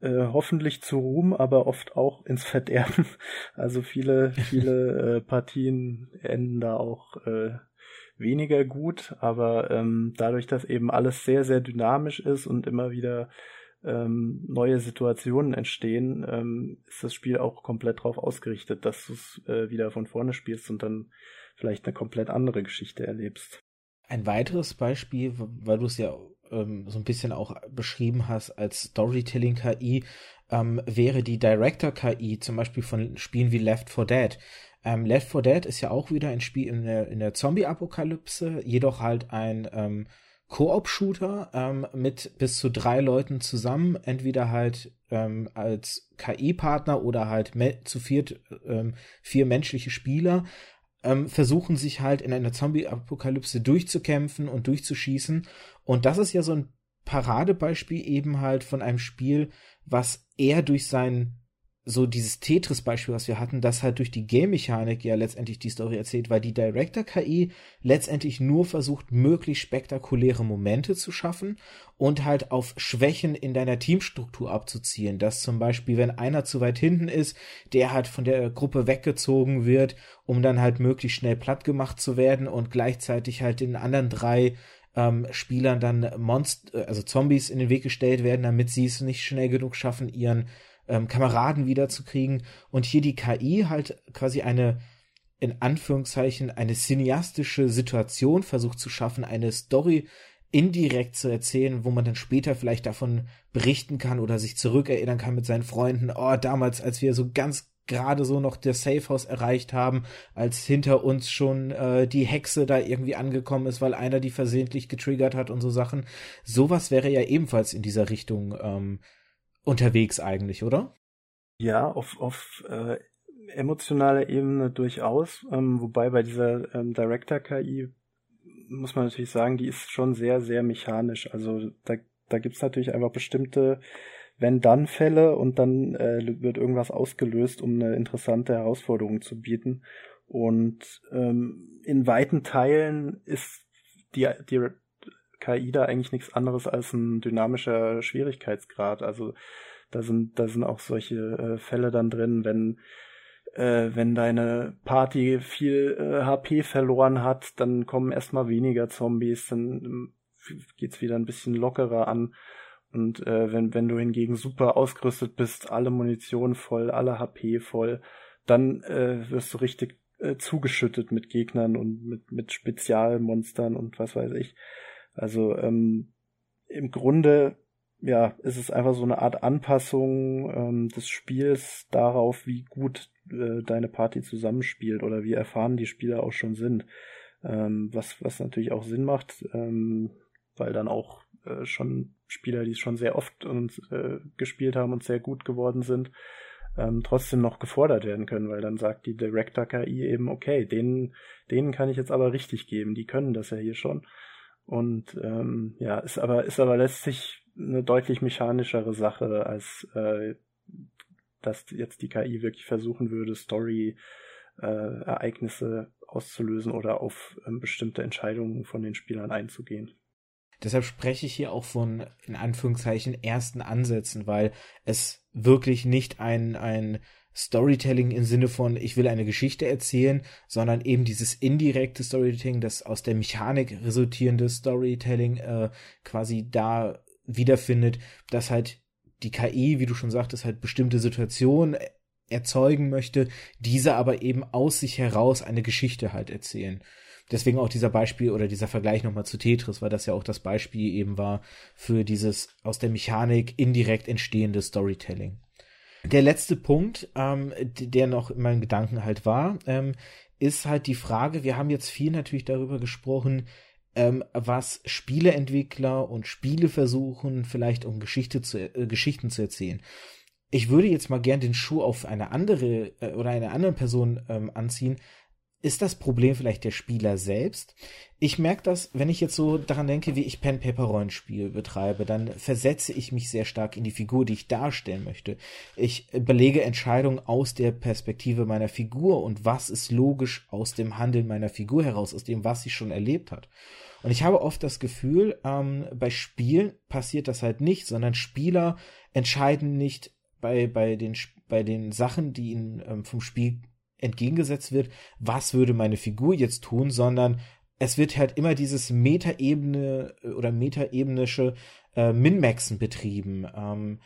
äh, hoffentlich zu Ruhm, aber oft auch ins Verderben. Also viele, viele äh, Partien enden da auch äh, weniger gut, aber ähm, dadurch, dass eben alles sehr, sehr dynamisch ist und immer wieder ähm, neue Situationen entstehen, ähm, ist das Spiel auch komplett darauf ausgerichtet, dass du es äh, wieder von vorne spielst und dann vielleicht eine komplett andere Geschichte erlebst. Ein weiteres Beispiel, weil du es ja ähm, so ein bisschen auch beschrieben hast als Storytelling-KI, ähm, wäre die Director-KI, zum Beispiel von Spielen wie Left 4 Dead. Ähm, Left 4 Dead ist ja auch wieder ein Spiel in der, in der Zombie-Apokalypse, jedoch halt ein ähm, Koop-Shooter ähm, mit bis zu drei Leuten zusammen, entweder halt ähm, als KI-Partner oder halt zu viert ähm, vier menschliche Spieler ähm, versuchen sich halt in einer Zombie-Apokalypse durchzukämpfen und durchzuschießen. Und das ist ja so ein Paradebeispiel eben halt von einem Spiel, was eher durch sein so dieses Tetris-Beispiel, was wir hatten, das halt durch die Game-Mechanik ja letztendlich die Story erzählt, weil die Director-KI letztendlich nur versucht, möglichst spektakuläre Momente zu schaffen und halt auf Schwächen in deiner Teamstruktur abzuziehen. Dass zum Beispiel, wenn einer zu weit hinten ist, der halt von der Gruppe weggezogen wird, um dann halt möglichst schnell platt gemacht zu werden und gleichzeitig halt den anderen drei ähm, Spielern dann Monster, also Zombies in den Weg gestellt werden, damit sie es nicht schnell genug schaffen, ihren ähm, Kameraden wiederzukriegen und hier die KI halt quasi eine in Anführungszeichen eine cineastische Situation versucht zu schaffen, eine Story indirekt zu erzählen, wo man dann später vielleicht davon berichten kann oder sich zurückerinnern kann mit seinen Freunden, oh, damals, als wir so ganz gerade so noch der Safehouse erreicht haben, als hinter uns schon äh, die Hexe da irgendwie angekommen ist, weil einer die versehentlich getriggert hat und so Sachen. Sowas wäre ja ebenfalls in dieser Richtung ähm, unterwegs eigentlich, oder? Ja, auf, auf äh, emotionaler Ebene durchaus. Ähm, wobei bei dieser ähm, Director-KI muss man natürlich sagen, die ist schon sehr, sehr mechanisch. Also da, da gibt's natürlich einfach bestimmte Wenn-Dann-Fälle und dann äh, wird irgendwas ausgelöst, um eine interessante Herausforderung zu bieten. Und ähm, in weiten Teilen ist die, die KI da eigentlich nichts anderes als ein dynamischer Schwierigkeitsgrad. Also da sind, da sind auch solche äh, Fälle dann drin, wenn äh, wenn deine Party viel äh, HP verloren hat, dann kommen erstmal weniger Zombies, dann ähm, geht's wieder ein bisschen lockerer an. Und äh, wenn, wenn du hingegen super ausgerüstet bist, alle Munition voll, alle HP voll, dann äh, wirst du richtig äh, zugeschüttet mit Gegnern und mit, mit Spezialmonstern und was weiß ich. Also ähm, im Grunde ja, ist es einfach so eine Art Anpassung ähm, des Spiels darauf, wie gut äh, deine Party zusammenspielt oder wie erfahren die Spieler auch schon sind. Ähm, was, was natürlich auch Sinn macht, ähm, weil dann auch äh, schon Spieler, die es schon sehr oft und äh, gespielt haben und sehr gut geworden sind, ähm, trotzdem noch gefordert werden können, weil dann sagt die Director KI eben, okay, denen, denen kann ich jetzt aber richtig geben, die können das ja hier schon. Und ähm, ja, ist aber, ist aber letztlich eine deutlich mechanischere Sache, als äh, dass jetzt die KI wirklich versuchen würde, Story äh, Ereignisse auszulösen oder auf ähm, bestimmte Entscheidungen von den Spielern einzugehen. Deshalb spreche ich hier auch von, in Anführungszeichen, ersten Ansätzen, weil es wirklich nicht ein, ein Storytelling im Sinne von, ich will eine Geschichte erzählen, sondern eben dieses indirekte Storytelling, das aus der Mechanik resultierende Storytelling äh, quasi da wiederfindet, dass halt die KI, wie du schon sagtest, halt bestimmte Situationen erzeugen möchte, diese aber eben aus sich heraus eine Geschichte halt erzählen. Deswegen auch dieser Beispiel oder dieser Vergleich nochmal zu Tetris, weil das ja auch das Beispiel eben war für dieses aus der Mechanik indirekt entstehende Storytelling. Der letzte Punkt, ähm, der noch in meinen Gedanken halt war, ähm, ist halt die Frage, wir haben jetzt viel natürlich darüber gesprochen, ähm, was Spieleentwickler und Spiele versuchen, vielleicht um Geschichte zu, äh, Geschichten zu erzählen. Ich würde jetzt mal gern den Schuh auf eine andere äh, oder eine andere Person ähm, anziehen, ist das Problem vielleicht der Spieler selbst? Ich merke das, wenn ich jetzt so daran denke, wie ich Pen Paper Rollenspiel betreibe, dann versetze ich mich sehr stark in die Figur, die ich darstellen möchte. Ich belege Entscheidungen aus der Perspektive meiner Figur und was ist logisch aus dem Handeln meiner Figur heraus, aus dem, was sie schon erlebt hat. Und ich habe oft das Gefühl, ähm, bei Spielen passiert das halt nicht, sondern Spieler entscheiden nicht bei, bei, den, bei den Sachen, die ihnen ähm, vom Spiel entgegengesetzt wird, was würde meine Figur jetzt tun, sondern es wird halt immer dieses Metaebene äh, oder metaebnische äh, Min-Maxen betrieben. Ähm,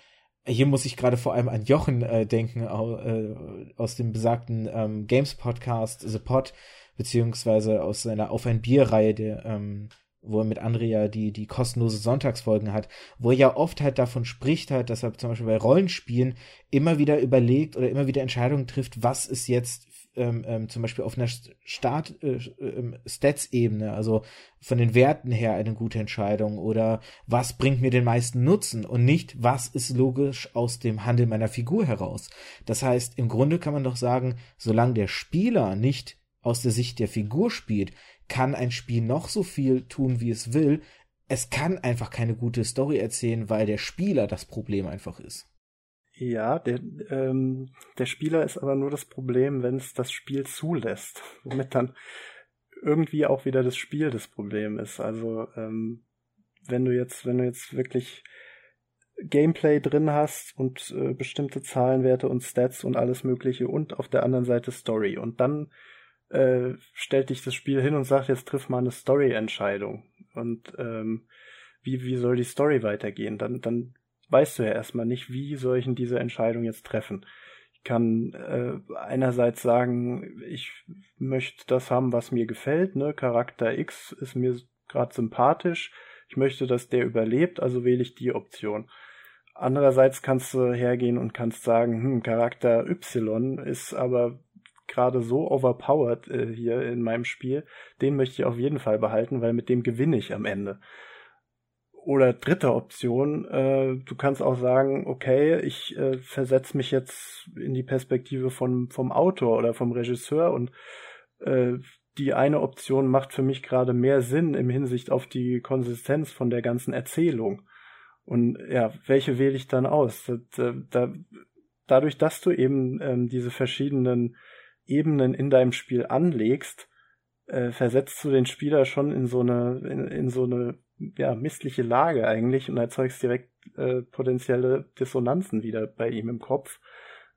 hier muss ich gerade vor allem an Jochen äh, denken, äh, aus dem besagten ähm, Games-Podcast The Pod, beziehungsweise aus seiner Auf ein Bier-Reihe, der ähm, wo er mit Andrea die, die kostenlose Sonntagsfolgen hat, wo er ja oft halt davon spricht halt, dass er zum Beispiel bei Rollenspielen immer wieder überlegt oder immer wieder Entscheidungen trifft, was ist jetzt ähm, ähm, zum Beispiel auf einer Start, äh, äh, Stats-Ebene, also von den Werten her eine gute Entscheidung oder was bringt mir den meisten Nutzen und nicht, was ist logisch aus dem Handel meiner Figur heraus. Das heißt, im Grunde kann man doch sagen, solange der Spieler nicht aus der Sicht der Figur spielt, kann ein Spiel noch so viel tun, wie es will. Es kann einfach keine gute Story erzählen, weil der Spieler das Problem einfach ist. Ja, der, ähm, der Spieler ist aber nur das Problem, wenn es das Spiel zulässt, womit dann irgendwie auch wieder das Spiel das Problem ist. Also ähm, wenn du jetzt, wenn du jetzt wirklich Gameplay drin hast und äh, bestimmte Zahlenwerte und Stats und alles Mögliche und auf der anderen Seite Story und dann äh, stellt dich das Spiel hin und sagt, jetzt triff mal eine Story-Entscheidung. Und ähm, wie, wie soll die Story weitergehen? Dann, dann weißt du ja erstmal nicht, wie soll ich denn diese Entscheidung jetzt treffen. Ich kann äh, einerseits sagen, ich möchte das haben, was mir gefällt, ne? Charakter X ist mir gerade sympathisch, ich möchte, dass der überlebt, also wähle ich die Option. Andererseits kannst du hergehen und kannst sagen, hm, Charakter Y ist aber gerade so overpowered äh, hier in meinem Spiel, den möchte ich auf jeden Fall behalten, weil mit dem gewinne ich am Ende. Oder dritte Option, äh, du kannst auch sagen, okay, ich äh, versetze mich jetzt in die Perspektive von, vom Autor oder vom Regisseur und äh, die eine Option macht für mich gerade mehr Sinn im Hinsicht auf die Konsistenz von der ganzen Erzählung. Und ja, welche wähle ich dann aus? Da, da, dadurch, dass du eben ähm, diese verschiedenen Ebenen in deinem Spiel anlegst, äh, versetzt du den Spieler schon in so eine, in, in so eine ja, missliche Lage eigentlich und erzeugst direkt äh, potenzielle Dissonanzen wieder bei ihm im Kopf,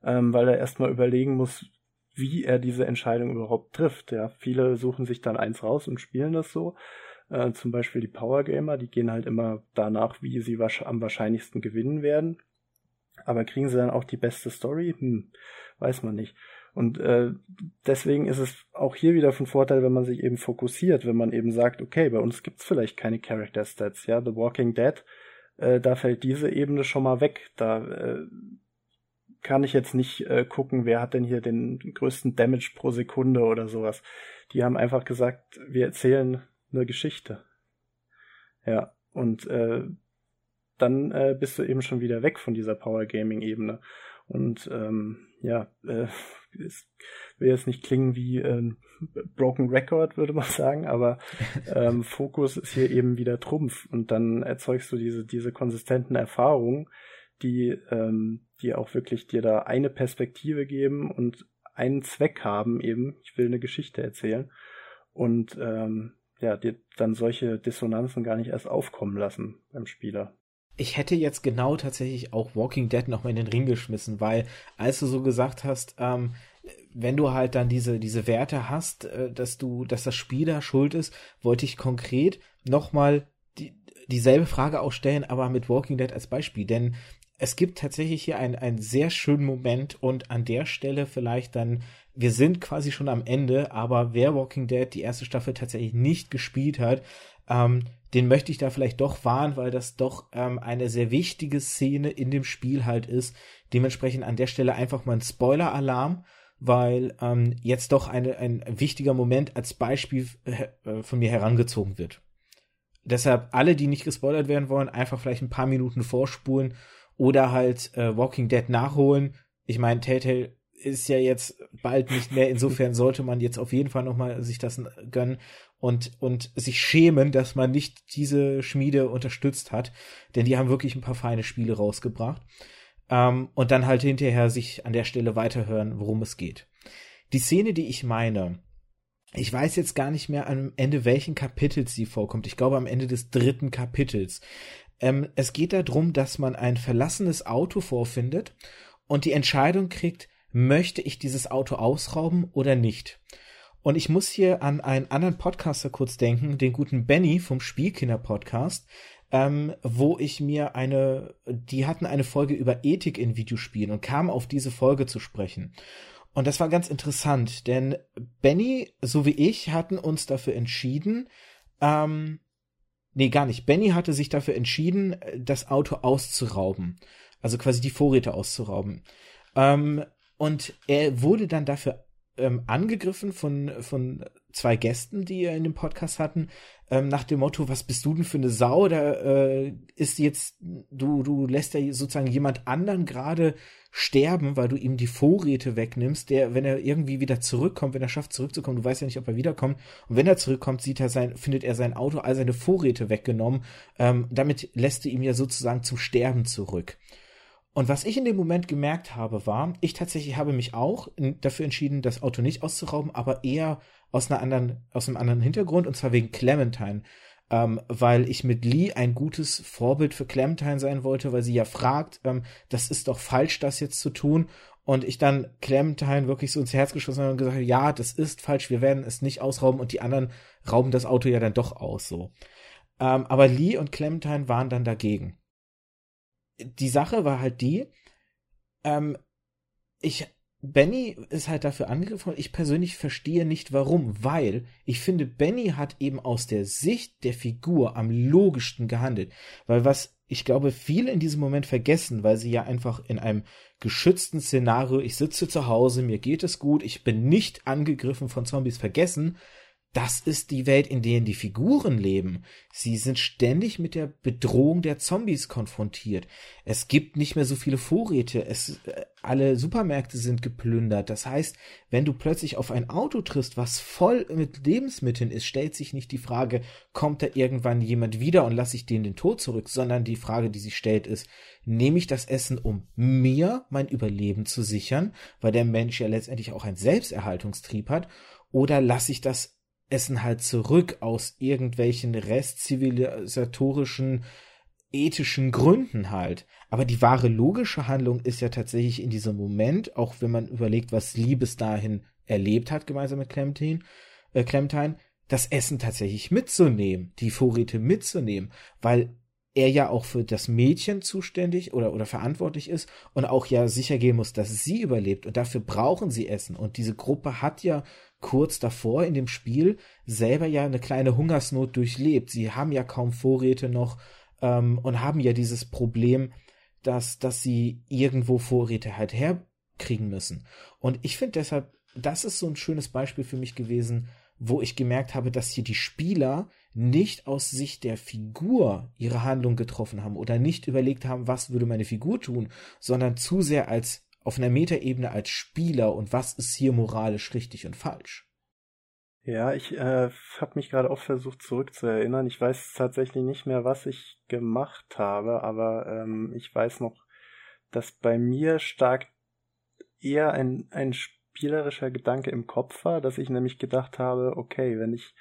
ähm, weil er erstmal überlegen muss, wie er diese Entscheidung überhaupt trifft. Ja, viele suchen sich dann eins raus und spielen das so. Äh, zum Beispiel die Power Gamer, die gehen halt immer danach, wie sie am wahrscheinlichsten gewinnen werden. Aber kriegen sie dann auch die beste Story? Hm, weiß man nicht. Und äh, deswegen ist es auch hier wieder von Vorteil, wenn man sich eben fokussiert, wenn man eben sagt, okay, bei uns gibt's vielleicht keine Character Stats, ja, The Walking Dead, äh, da fällt diese Ebene schon mal weg. Da äh, kann ich jetzt nicht äh, gucken, wer hat denn hier den größten Damage pro Sekunde oder sowas. Die haben einfach gesagt, wir erzählen eine Geschichte. Ja, und äh, dann äh, bist du eben schon wieder weg von dieser Power Gaming Ebene. Und ähm, ja, äh, es will jetzt nicht klingen wie ähm, Broken Record, würde man sagen, aber ähm, Fokus ist hier eben wieder Trumpf und dann erzeugst du diese, diese konsistenten Erfahrungen, die, ähm, die auch wirklich dir da eine Perspektive geben und einen Zweck haben, eben, ich will eine Geschichte erzählen und ähm, ja, dir dann solche Dissonanzen gar nicht erst aufkommen lassen beim Spieler ich hätte jetzt genau tatsächlich auch Walking Dead nochmal in den Ring geschmissen, weil als du so gesagt hast, ähm, wenn du halt dann diese, diese Werte hast, äh, dass du, dass das Spieler schuld ist, wollte ich konkret nochmal die, dieselbe Frage auch stellen, aber mit Walking Dead als Beispiel, denn es gibt tatsächlich hier einen sehr schönen Moment und an der Stelle vielleicht dann, wir sind quasi schon am Ende, aber wer Walking Dead die erste Staffel tatsächlich nicht gespielt hat, ähm, den möchte ich da vielleicht doch warnen, weil das doch ähm, eine sehr wichtige Szene in dem Spiel halt ist. Dementsprechend an der Stelle einfach mal ein Spoiler-Alarm, weil ähm, jetzt doch eine, ein wichtiger Moment als Beispiel äh, von mir herangezogen wird. Deshalb alle, die nicht gespoilert werden wollen, einfach vielleicht ein paar Minuten vorspulen oder halt äh, Walking Dead nachholen. Ich meine, Telltale ist ja jetzt bald nicht mehr. Insofern sollte man jetzt auf jeden Fall nochmal sich das gönnen und, und sich schämen, dass man nicht diese Schmiede unterstützt hat, denn die haben wirklich ein paar feine Spiele rausgebracht. Ähm, und dann halt hinterher sich an der Stelle weiterhören, worum es geht. Die Szene, die ich meine, ich weiß jetzt gar nicht mehr am Ende, welchen Kapitels sie vorkommt. Ich glaube am Ende des dritten Kapitels. Ähm, es geht darum, dass man ein verlassenes Auto vorfindet und die Entscheidung kriegt, möchte ich dieses Auto ausrauben oder nicht. Und ich muss hier an einen anderen Podcaster kurz denken, den guten Benny vom Spielkinder-Podcast, ähm, wo ich mir eine, die hatten eine Folge über Ethik in Videospielen und kamen auf diese Folge zu sprechen. Und das war ganz interessant, denn Benny, so wie ich, hatten uns dafür entschieden, ähm, nee, gar nicht. Benny hatte sich dafür entschieden, das Auto auszurauben. Also quasi die Vorräte auszurauben. Ähm, und er wurde dann dafür ähm, angegriffen von, von zwei Gästen, die er in dem Podcast hatten, ähm, nach dem Motto, was bist du denn für eine Sau? Da äh, ist jetzt, du, du lässt ja sozusagen jemand anderen gerade sterben, weil du ihm die Vorräte wegnimmst, der, wenn er irgendwie wieder zurückkommt, wenn er schafft, zurückzukommen, du weißt ja nicht, ob er wiederkommt. Und wenn er zurückkommt, sieht er sein, findet er sein Auto, all seine Vorräte weggenommen. Ähm, damit lässt du ihm ja sozusagen zum Sterben zurück. Und was ich in dem Moment gemerkt habe, war, ich tatsächlich habe mich auch dafür entschieden, das Auto nicht auszurauben, aber eher aus einer anderen, aus einem anderen Hintergrund, und zwar wegen Clementine. Ähm, weil ich mit Lee ein gutes Vorbild für Clementine sein wollte, weil sie ja fragt, ähm, das ist doch falsch, das jetzt zu tun. Und ich dann Clementine wirklich so ins Herz geschossen habe und gesagt, ja, das ist falsch, wir werden es nicht ausrauben und die anderen rauben das Auto ja dann doch aus, so. Ähm, aber Lee und Clementine waren dann dagegen die Sache war halt die, ähm, ich, Benny ist halt dafür angegriffen und ich persönlich verstehe nicht warum, weil ich finde, Benny hat eben aus der Sicht der Figur am logischsten gehandelt. Weil was ich glaube, viele in diesem Moment vergessen, weil sie ja einfach in einem geschützten Szenario, ich sitze zu Hause, mir geht es gut, ich bin nicht angegriffen von Zombies vergessen, das ist die Welt, in der die Figuren leben. Sie sind ständig mit der Bedrohung der Zombies konfrontiert. Es gibt nicht mehr so viele Vorräte. Es, äh, alle Supermärkte sind geplündert. Das heißt, wenn du plötzlich auf ein Auto triffst, was voll mit Lebensmitteln ist, stellt sich nicht die Frage, kommt da irgendwann jemand wieder und lasse ich den den Tod zurück, sondern die Frage, die sich stellt, ist, nehme ich das Essen, um mir mein Überleben zu sichern, weil der Mensch ja letztendlich auch einen Selbsterhaltungstrieb hat, oder lasse ich das Essen halt zurück aus irgendwelchen restzivilisatorischen ethischen Gründen halt. Aber die wahre logische Handlung ist ja tatsächlich in diesem Moment, auch wenn man überlegt, was Lee bis dahin erlebt hat, gemeinsam mit Clementine, äh, Clementine, das Essen tatsächlich mitzunehmen, die Vorräte mitzunehmen, weil er ja auch für das Mädchen zuständig oder, oder verantwortlich ist und auch ja sicher gehen muss, dass sie überlebt und dafür brauchen sie Essen und diese Gruppe hat ja kurz davor in dem Spiel selber ja eine kleine Hungersnot durchlebt. Sie haben ja kaum Vorräte noch ähm, und haben ja dieses Problem, dass, dass sie irgendwo Vorräte halt herkriegen müssen. Und ich finde deshalb, das ist so ein schönes Beispiel für mich gewesen, wo ich gemerkt habe, dass hier die Spieler nicht aus Sicht der Figur ihre Handlung getroffen haben oder nicht überlegt haben, was würde meine Figur tun, sondern zu sehr als auf einer Metaebene als Spieler und was ist hier moralisch richtig und falsch? Ja, ich äh, habe mich gerade auch versucht zurückzuerinnern. Ich weiß tatsächlich nicht mehr, was ich gemacht habe, aber ähm, ich weiß noch, dass bei mir stark eher ein, ein spielerischer Gedanke im Kopf war, dass ich nämlich gedacht habe, okay, wenn ich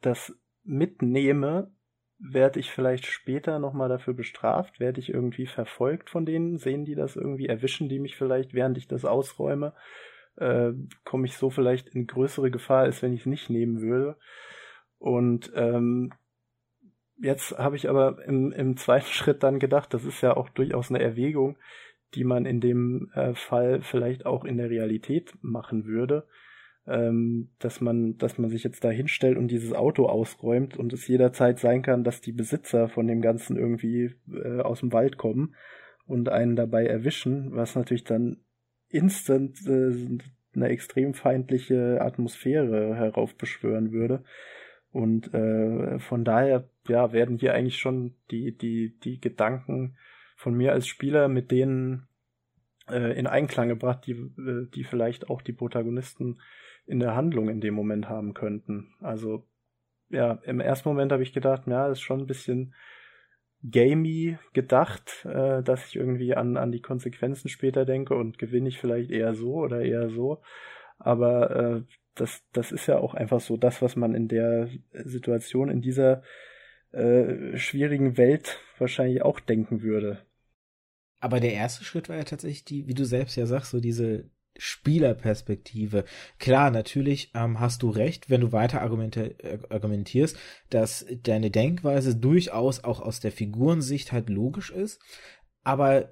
das mitnehme, werde ich vielleicht später nochmal dafür bestraft, werde ich irgendwie verfolgt von denen, sehen die das irgendwie, erwischen die mich vielleicht, während ich das ausräume, äh, komme ich so vielleicht in größere Gefahr, als wenn ich es nicht nehmen würde. Und ähm, jetzt habe ich aber im, im zweiten Schritt dann gedacht, das ist ja auch durchaus eine Erwägung, die man in dem äh, Fall vielleicht auch in der Realität machen würde, ähm, dass man, dass man sich jetzt da hinstellt und dieses Auto ausräumt und es jederzeit sein kann, dass die Besitzer von dem Ganzen irgendwie äh, aus dem Wald kommen und einen dabei erwischen, was natürlich dann instant äh, eine extrem feindliche Atmosphäre heraufbeschwören würde. Und äh, von daher, ja, werden hier eigentlich schon die, die, die Gedanken von mir als Spieler mit denen äh, in Einklang gebracht, die, äh, die vielleicht auch die Protagonisten in der Handlung in dem Moment haben könnten. Also, ja, im ersten Moment habe ich gedacht, ja, ist schon ein bisschen gamey gedacht, äh, dass ich irgendwie an, an die Konsequenzen später denke und gewinne ich vielleicht eher so oder eher so. Aber äh, das, das ist ja auch einfach so das, was man in der Situation, in dieser äh, schwierigen Welt wahrscheinlich auch denken würde. Aber der erste Schritt war ja tatsächlich die, wie du selbst ja sagst, so diese Spielerperspektive. Klar, natürlich ähm, hast du recht, wenn du weiter äh, argumentierst, dass deine Denkweise durchaus auch aus der Figurensicht halt logisch ist, aber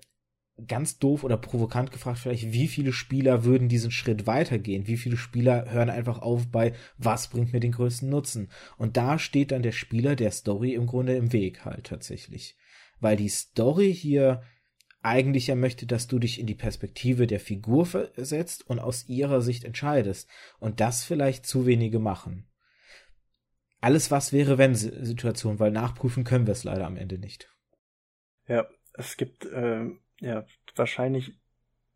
ganz doof oder provokant gefragt vielleicht, wie viele Spieler würden diesen Schritt weitergehen? Wie viele Spieler hören einfach auf bei, was bringt mir den größten Nutzen? Und da steht dann der Spieler der Story im Grunde im Weg halt tatsächlich. Weil die Story hier eigentlich ja möchte, dass du dich in die Perspektive der Figur versetzt und aus ihrer Sicht entscheidest. Und das vielleicht zu wenige machen. Alles was wäre, wenn Situation, weil nachprüfen können wir es leider am Ende nicht. Ja, es gibt äh, ja wahrscheinlich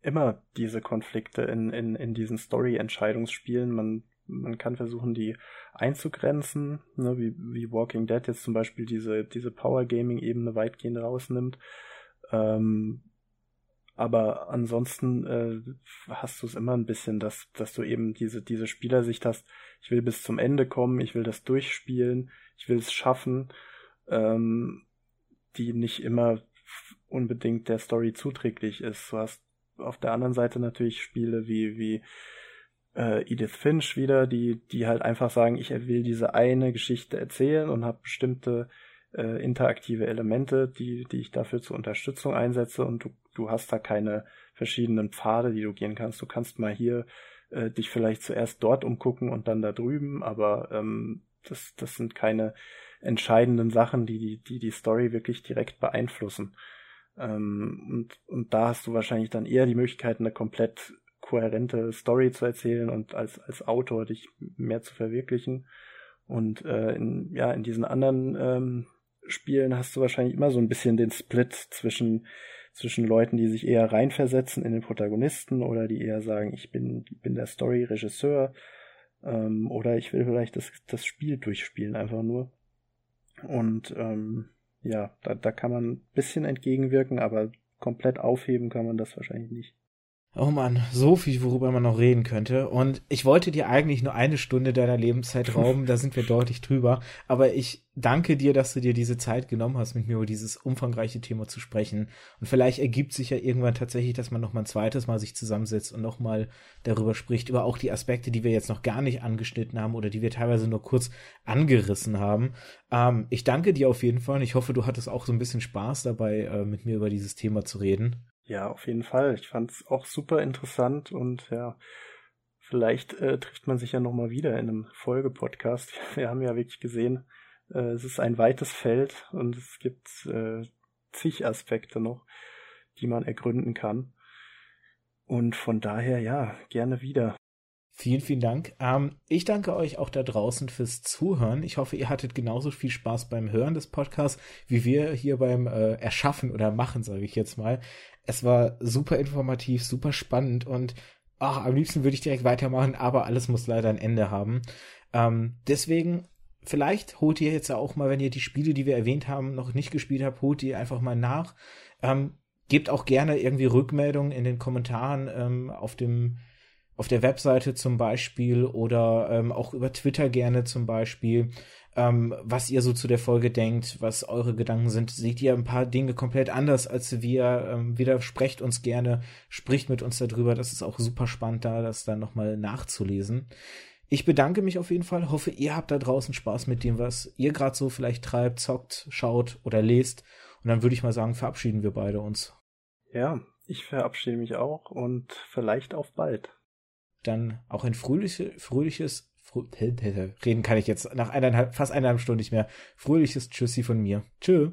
immer diese Konflikte in, in, in diesen Story-Entscheidungsspielen. Man, man kann versuchen, die einzugrenzen, ne, wie, wie Walking Dead jetzt zum Beispiel diese, diese Power-Gaming-Ebene weitgehend rausnimmt. Ähm, aber ansonsten äh, hast du es immer ein bisschen, dass, dass du eben diese, diese Spielersicht hast, ich will bis zum Ende kommen, ich will das durchspielen, ich will es schaffen, ähm, die nicht immer unbedingt der Story zuträglich ist. Du hast auf der anderen Seite natürlich Spiele wie, wie äh, Edith Finch wieder, die, die halt einfach sagen, ich will diese eine Geschichte erzählen und habe bestimmte äh, interaktive Elemente, die, die ich dafür zur Unterstützung einsetze und du, du hast da keine verschiedenen Pfade, die du gehen kannst. Du kannst mal hier äh, dich vielleicht zuerst dort umgucken und dann da drüben, aber ähm, das, das sind keine entscheidenden Sachen, die die, die, die Story wirklich direkt beeinflussen. Ähm, und, und da hast du wahrscheinlich dann eher die Möglichkeit, eine komplett kohärente Story zu erzählen und als, als Autor dich mehr zu verwirklichen. Und äh, in, ja, in diesen anderen ähm, Spielen hast du wahrscheinlich immer so ein bisschen den Split zwischen, zwischen Leuten, die sich eher reinversetzen in den Protagonisten oder die eher sagen, ich bin, bin der Story-Regisseur ähm, oder ich will vielleicht das, das Spiel durchspielen, einfach nur. Und ähm, ja, da, da kann man ein bisschen entgegenwirken, aber komplett aufheben kann man das wahrscheinlich nicht. Oh man, so viel, worüber man noch reden könnte. Und ich wollte dir eigentlich nur eine Stunde deiner Lebenszeit rauben, da sind wir deutlich drüber. Aber ich danke dir, dass du dir diese Zeit genommen hast, mit mir über dieses umfangreiche Thema zu sprechen. Und vielleicht ergibt sich ja irgendwann tatsächlich, dass man noch mal ein zweites Mal sich zusammensetzt und noch mal darüber spricht, über auch die Aspekte, die wir jetzt noch gar nicht angeschnitten haben oder die wir teilweise nur kurz angerissen haben. Ähm, ich danke dir auf jeden Fall und ich hoffe, du hattest auch so ein bisschen Spaß dabei, äh, mit mir über dieses Thema zu reden. Ja, auf jeden Fall. Ich fand es auch super interessant und ja, vielleicht äh, trifft man sich ja nochmal wieder in einem Folgepodcast. Wir haben ja wirklich gesehen, äh, es ist ein weites Feld und es gibt äh, zig Aspekte noch, die man ergründen kann. Und von daher, ja, gerne wieder. Vielen, vielen Dank. Ähm, ich danke euch auch da draußen fürs Zuhören. Ich hoffe, ihr hattet genauso viel Spaß beim Hören des Podcasts, wie wir hier beim äh, Erschaffen oder Machen, sage ich jetzt mal. Es war super informativ, super spannend und ach, am liebsten würde ich direkt weitermachen, aber alles muss leider ein Ende haben. Ähm, deswegen, vielleicht holt ihr jetzt auch mal, wenn ihr die Spiele, die wir erwähnt haben, noch nicht gespielt habt, holt ihr einfach mal nach. Ähm, gebt auch gerne irgendwie Rückmeldungen in den Kommentaren ähm, auf dem auf der Webseite zum Beispiel oder ähm, auch über Twitter gerne zum Beispiel, ähm, was ihr so zu der Folge denkt, was eure Gedanken sind. Seht ihr ein paar Dinge komplett anders als wir? Ähm, widersprecht uns gerne, spricht mit uns darüber. Das ist auch super spannend da, das dann nochmal nachzulesen. Ich bedanke mich auf jeden Fall. Hoffe, ihr habt da draußen Spaß mit dem, was ihr gerade so vielleicht treibt, zockt, schaut oder lest. Und dann würde ich mal sagen, verabschieden wir beide uns. Ja, ich verabschiede mich auch und vielleicht auf bald dann auch ein fröhliches, fröhliches, frö reden kann ich jetzt nach eineinhalb, fast eineinhalb Stunden nicht mehr. Fröhliches Tschüssi von mir. Tschö.